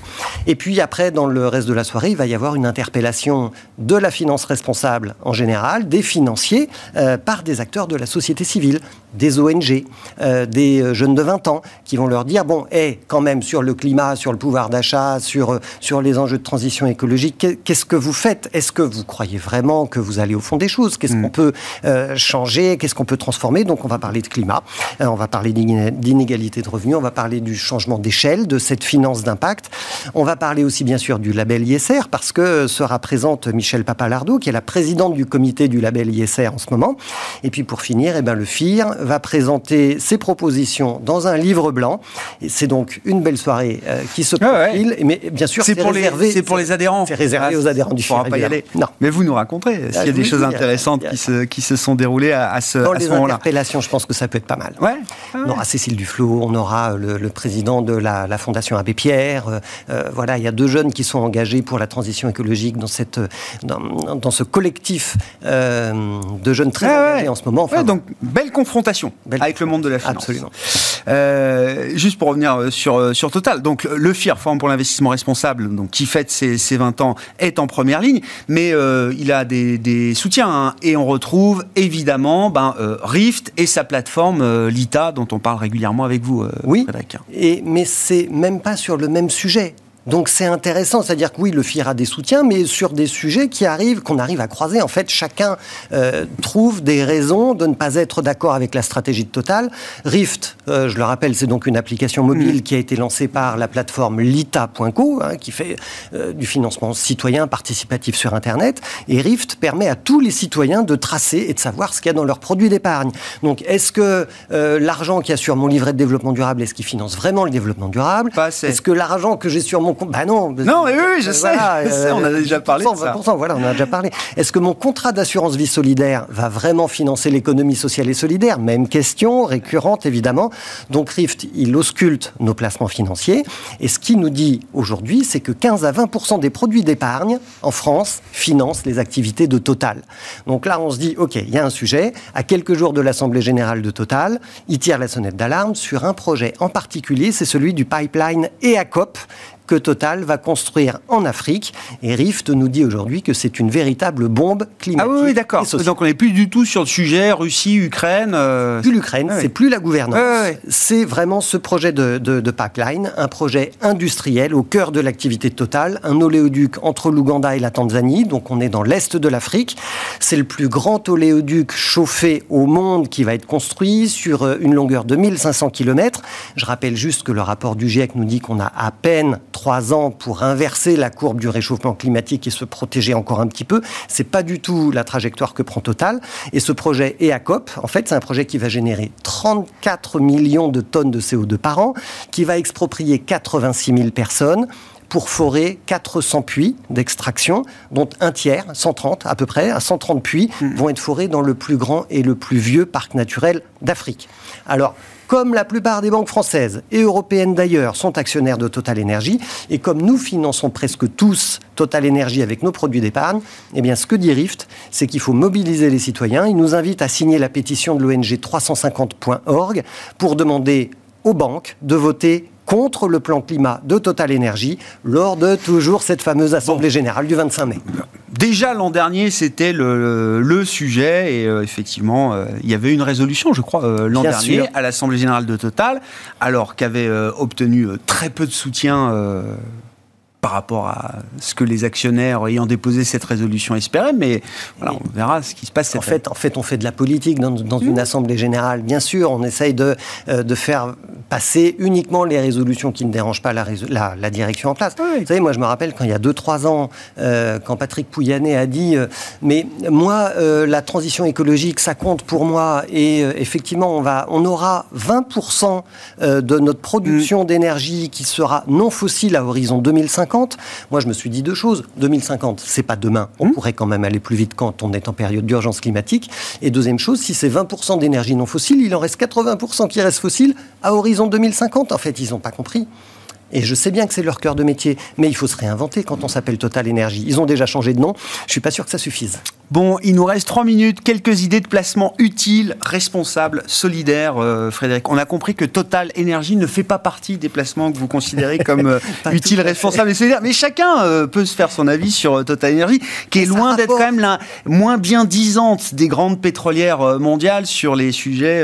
F: Et puis après, dans le reste de la soirée, il va y avoir une interpellation de la finance responsable en général, des financiers, euh, par des acteurs de la société civile, des ONG, euh, des euh, jeunes de 20 ans, qui vont leur dire, bon, hé, quand même, sur le climat, sur le pouvoir d'achat, sur, sur les enjeux de transition écologique, qu'est-ce que vous faites? Est-ce que vous croyez vraiment que vous allez au fond des choses? Qu'est-ce mm. qu'on peut changer? Qu'est-ce qu'on peut transformer? Donc on va parler de climat, on va parler d'inégalité de revenus, on va parler du changement d'échelle, de cette finance d'impact. On va parler aussi bien sûr du label ISR, parce que sera présente Michel Papalardo, qui est la présidente du comité du label ISR en ce moment. Et puis pour finir, eh ben, le FIR va présenter ses propositions dans un livre blanc. Et c'est donc une belle soirée euh, qui se ah profile. Mais bien sûr,
A: c'est pour, les, pour les adhérents.
F: C'est réservé ah, aux adhérents du FIR.
A: pas y aller. Non. Mais vous nous raconterez s'il y a ah, des choses intéressantes qui, se, qui se sont déroulées à, ce,
F: dans
A: à
F: ce moment-là. interpellations, je pense que ça peut être pas mal.
A: Ouais.
F: On aura Cécile Duflot, on aura le, président de la, Fondation Abbé Pierre. Euh, euh, voilà, il y a deux jeunes qui sont engagés pour la transition écologique dans, cette, dans, dans ce collectif de jeunes très engagés en ce moment.
A: Enfin, donc, belle confrontation avec le monde de la finance.
F: Absolument.
A: Euh, juste pour revenir euh, sur, euh, sur Total, donc le FIR, Forum pour l'investissement responsable, donc, qui fête ses, ses, 20 ans, est en première ligne, mais il a des, des soutiens. Hein, et on retrouve évidemment ben, Rift et sa plateforme Lita, dont on parle régulièrement avec vous,
F: oui, Et, mais c'est même pas sur le même sujet. Donc c'est intéressant, c'est-à-dire que oui, le FIR a des soutiens, mais sur des sujets qui arrivent, qu'on arrive à croiser. En fait, chacun euh, trouve des raisons de ne pas être d'accord avec la stratégie de Total. Rift, euh, je le rappelle, c'est donc une application mobile mm. qui a été lancée par la plateforme lita.co, hein, qui fait euh, du financement citoyen participatif sur Internet. Et Rift permet à tous les citoyens de tracer et de savoir ce qu'il y a dans leurs produits d'épargne. Donc est-ce que l'argent qu'il y a sur mon livret de développement durable, est-ce qu'il finance vraiment le développement durable? Est-ce que l'argent que j'ai sur mon bah non.
A: Non, mais oui, je, sais, on a euh, déjà parlé de ça.
F: voilà, on a déjà parlé. Est-ce que mon contrat d'assurance vie solidaire va vraiment financer l'économie sociale et solidaire? Même question, récurrente évidemment. Donc Rift, il ausculte nos placements financiers. Et ce qu'il nous dit aujourd'hui, c'est que 15 à 20% des produits d'épargne en France financent les activités de Total. Donc là, on se dit, OK, il y a un sujet. À quelques jours de l'Assemblée générale de Total, il tire la sonnette d'alarme sur un projet en particulier, c'est celui du pipeline EACOP, que Total va construire en Afrique. Et Rift nous dit aujourd'hui que c'est une véritable bombe climatique.
A: Ah oui, d'accord. Donc on n'est plus du tout sur le sujet Russie, Ukraine.
F: Euh... Plus l'Ukraine, c'est plus la gouvernance. c'est vraiment ce projet de, de, pipeline, un projet industriel au cœur de l'activité de Total, un oléoduc entre l'Ouganda et la Tanzanie. Donc on est dans l'est de l'Afrique. C'est le plus grand oléoduc chauffé au monde qui va être construit sur euh, une longueur de 1500 km. Je rappelle juste que le rapport du GIEC nous dit qu'on a à peine trois ans pour inverser la courbe du réchauffement climatique et se protéger encore un petit peu. C'est pas du tout la trajectoire que prend Total. Et ce projet EACOP, en fait, c'est un projet qui va générer 34 millions de tonnes de CO2 par an, qui va exproprier 86 000 personnes pour forer 400 puits d'extraction, dont un tiers, 130 à peu près, à 130 puits, mmh. vont être forés dans le plus grand et le plus vieux parc naturel d'Afrique. Alors, comme la plupart des banques françaises et européennes d'ailleurs sont actionnaires de Total Energy, et comme nous finançons presque tous Total Energy avec nos produits d'épargne, eh bien ce que dit Rift, c'est qu'il faut mobiliser les citoyens. Il nous invite à signer la pétition de l'ONG 350.org pour demander aux banques de voter contre le plan climat de Total Energy lors de toujours cette fameuse Assemblée générale du 25 mai.
A: Déjà l'an dernier, c'était le, sujet et euh, effectivement, euh, il y avait une résolution, je crois, euh, l'an dernier à l'Assemblée générale de Total, alors qu'avait obtenu très peu de soutien par rapport à ce que les actionnaires ayant déposé cette résolution espéraient, mais voilà, on verra ce qui se passe.
F: En fait, en fait, on fait de la politique dans, une mmh. assemblée générale. Bien sûr, on essaye de, euh, de faire passer uniquement les résolutions qui ne dérangent pas la, la, direction en place. Vous savez, moi, je me rappelle quand il y a 2-3 ans, euh, quand Patrick Pouyanné a dit euh, Mais moi, la transition écologique, ça compte pour moi, et effectivement, on, va, on aura 20% de notre production mmh. d'énergie qui sera non fossile à horizon 2050 moi, je me suis dit deux choses. 2050, c'est pas demain. On mmh. pourrait quand même aller plus vite quand on est en période d'urgence climatique. Et deuxième chose, si c'est 20% d'énergie non fossile, il en reste 80% qui reste fossile à horizon 2050. En fait, ils n'ont pas compris. Et je sais bien que c'est leur cœur de métier, mais il faut se réinventer quand on s'appelle Total Energy. Ils ont déjà changé de nom. Je suis pas sûr que ça suffise.
A: Bon, il nous reste trois minutes. Quelques idées de placement utiles, responsables, solidaires, euh, Frédéric. On a compris que Total Energy ne fait pas partie des placements que vous considérez (laughs) comme euh, utiles, responsables et solidaires. Mais chacun euh, peut se faire son avis sur Total Energy, qui est loin d'être quand même la moins bien disante des grandes pétrolières mondiales sur les sujets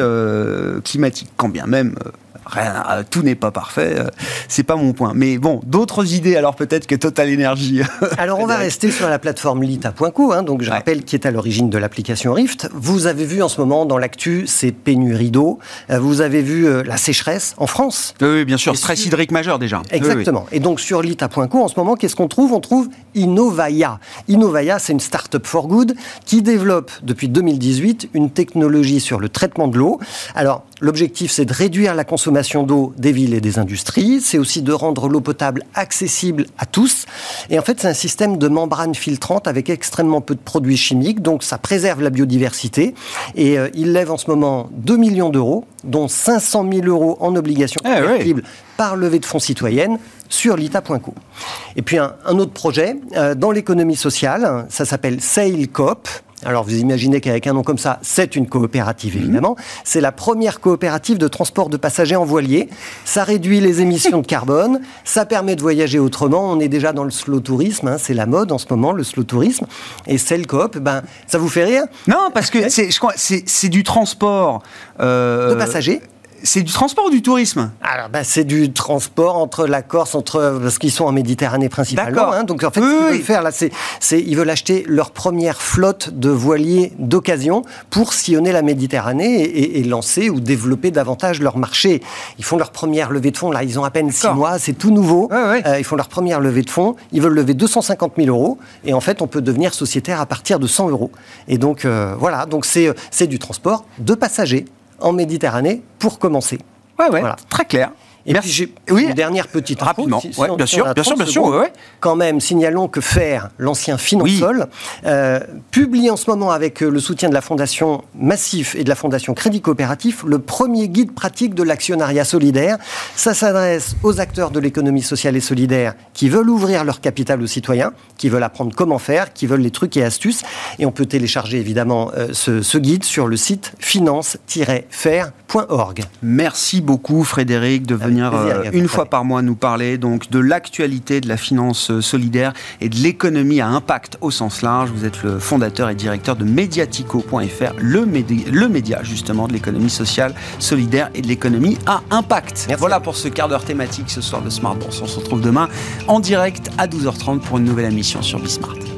A: climatiques. Quand bien même euh, tout n'est pas parfait, euh, c'est pas mon point. Mais bon, d'autres idées alors peut-être que Total Energy. (laughs)
F: alors on va rester sur la plateforme Lita.co, hein, donc je rappelle qui est à l'origine de l'application Rift. Vous avez vu en ce moment dans l'actu ces pénuries d'eau, euh, vous avez vu la sécheresse en France.
A: Oui, bien sûr, stress hydrique majeur déjà.
F: Exactement. Et donc sur Lita.co en ce moment, qu'est-ce qu'on trouve? On trouve Innovaya. Innovaya, c'est une start-up for good qui développe depuis 2018 une technologie sur le traitement de l'eau. Alors l'objectif c'est de réduire la consommation d'eau des villes et des industries, c'est aussi de rendre l'eau potable accessible à tous. Et en fait, c'est un système de membrane filtrante avec extrêmement peu de produits chimiques, donc ça préserve la biodiversité. Et euh, il lève en ce moment 2 millions d'euros, dont 500 000 euros en obligations eh convertibles par levée de fonds citoyenne sur l'ITA.co. Et puis un, autre projet euh, dans l'économie sociale, ça s'appelle SailCop. Alors vous imaginez qu'avec un nom comme ça, c'est une coopérative mhm. évidemment. C'est la première coopérative de transport de passagers en voilier. Ça réduit les émissions de (laughs) carbone, ça permet de voyager autrement. On est déjà dans le slow tourisme, hein. c'est la mode en ce moment, le slow tourisme. Et c'est le coop, ben, ça vous fait rire?
A: Non, parce que c'est du transport.
F: Euh, de passagers
A: c'est du transport ou du tourisme
F: Alors, bah, c'est du transport entre la Corse, entre parce qu'ils sont en Méditerranée principalement. Hein, donc, en fait, ce qu'ils veulent faire là, c'est, ils veulent acheter leur première flotte de voiliers d'occasion pour sillonner la Méditerranée et, lancer ou développer davantage leur marché. Ils font leur première levée de fonds là, ils ont à peine six mois, c'est tout nouveau. Euh, ils font leur première levée de fonds. Ils veulent lever 250 000 euros et en fait, on peut devenir sociétaire à partir de 100 euros. Et donc, euh, voilà, donc c'est, c'est du transport de passagers en Méditerranée pour commencer.
A: Ouais, ouais, très clair.
F: Et puis j'ai oui. une dernière petite
A: rapidement. bien, sûr, bien sûr, bien sûr,
F: Quand même, signalons que FAIR, l'ancien Finansol, euh, publie en ce moment avec euh, le soutien de la Fondation Massif et de la Fondation Crédit Coopératif le premier guide pratique de l'actionnariat solidaire. Ça s'adresse aux acteurs de l'économie sociale et solidaire qui veulent ouvrir leur capital aux citoyens, qui veulent apprendre comment faire, qui veulent les trucs et astuces. Et on peut télécharger évidemment euh, ce, ce guide sur le site finance-faire.org.
A: Merci beaucoup Frédéric de venir euh, une fois par mois nous parler donc de l'actualité de la finance euh, solidaire et de l'économie à impact au sens large. Vous êtes le fondateur et directeur de Mediatico.fr, le, le média justement de l'économie sociale, solidaire et de l'économie à impact. Voilà pour ce quart d'heure thématique ce soir de Smart Bourse. On se retrouve demain en direct à 12h30 pour une nouvelle émission sur Bismart.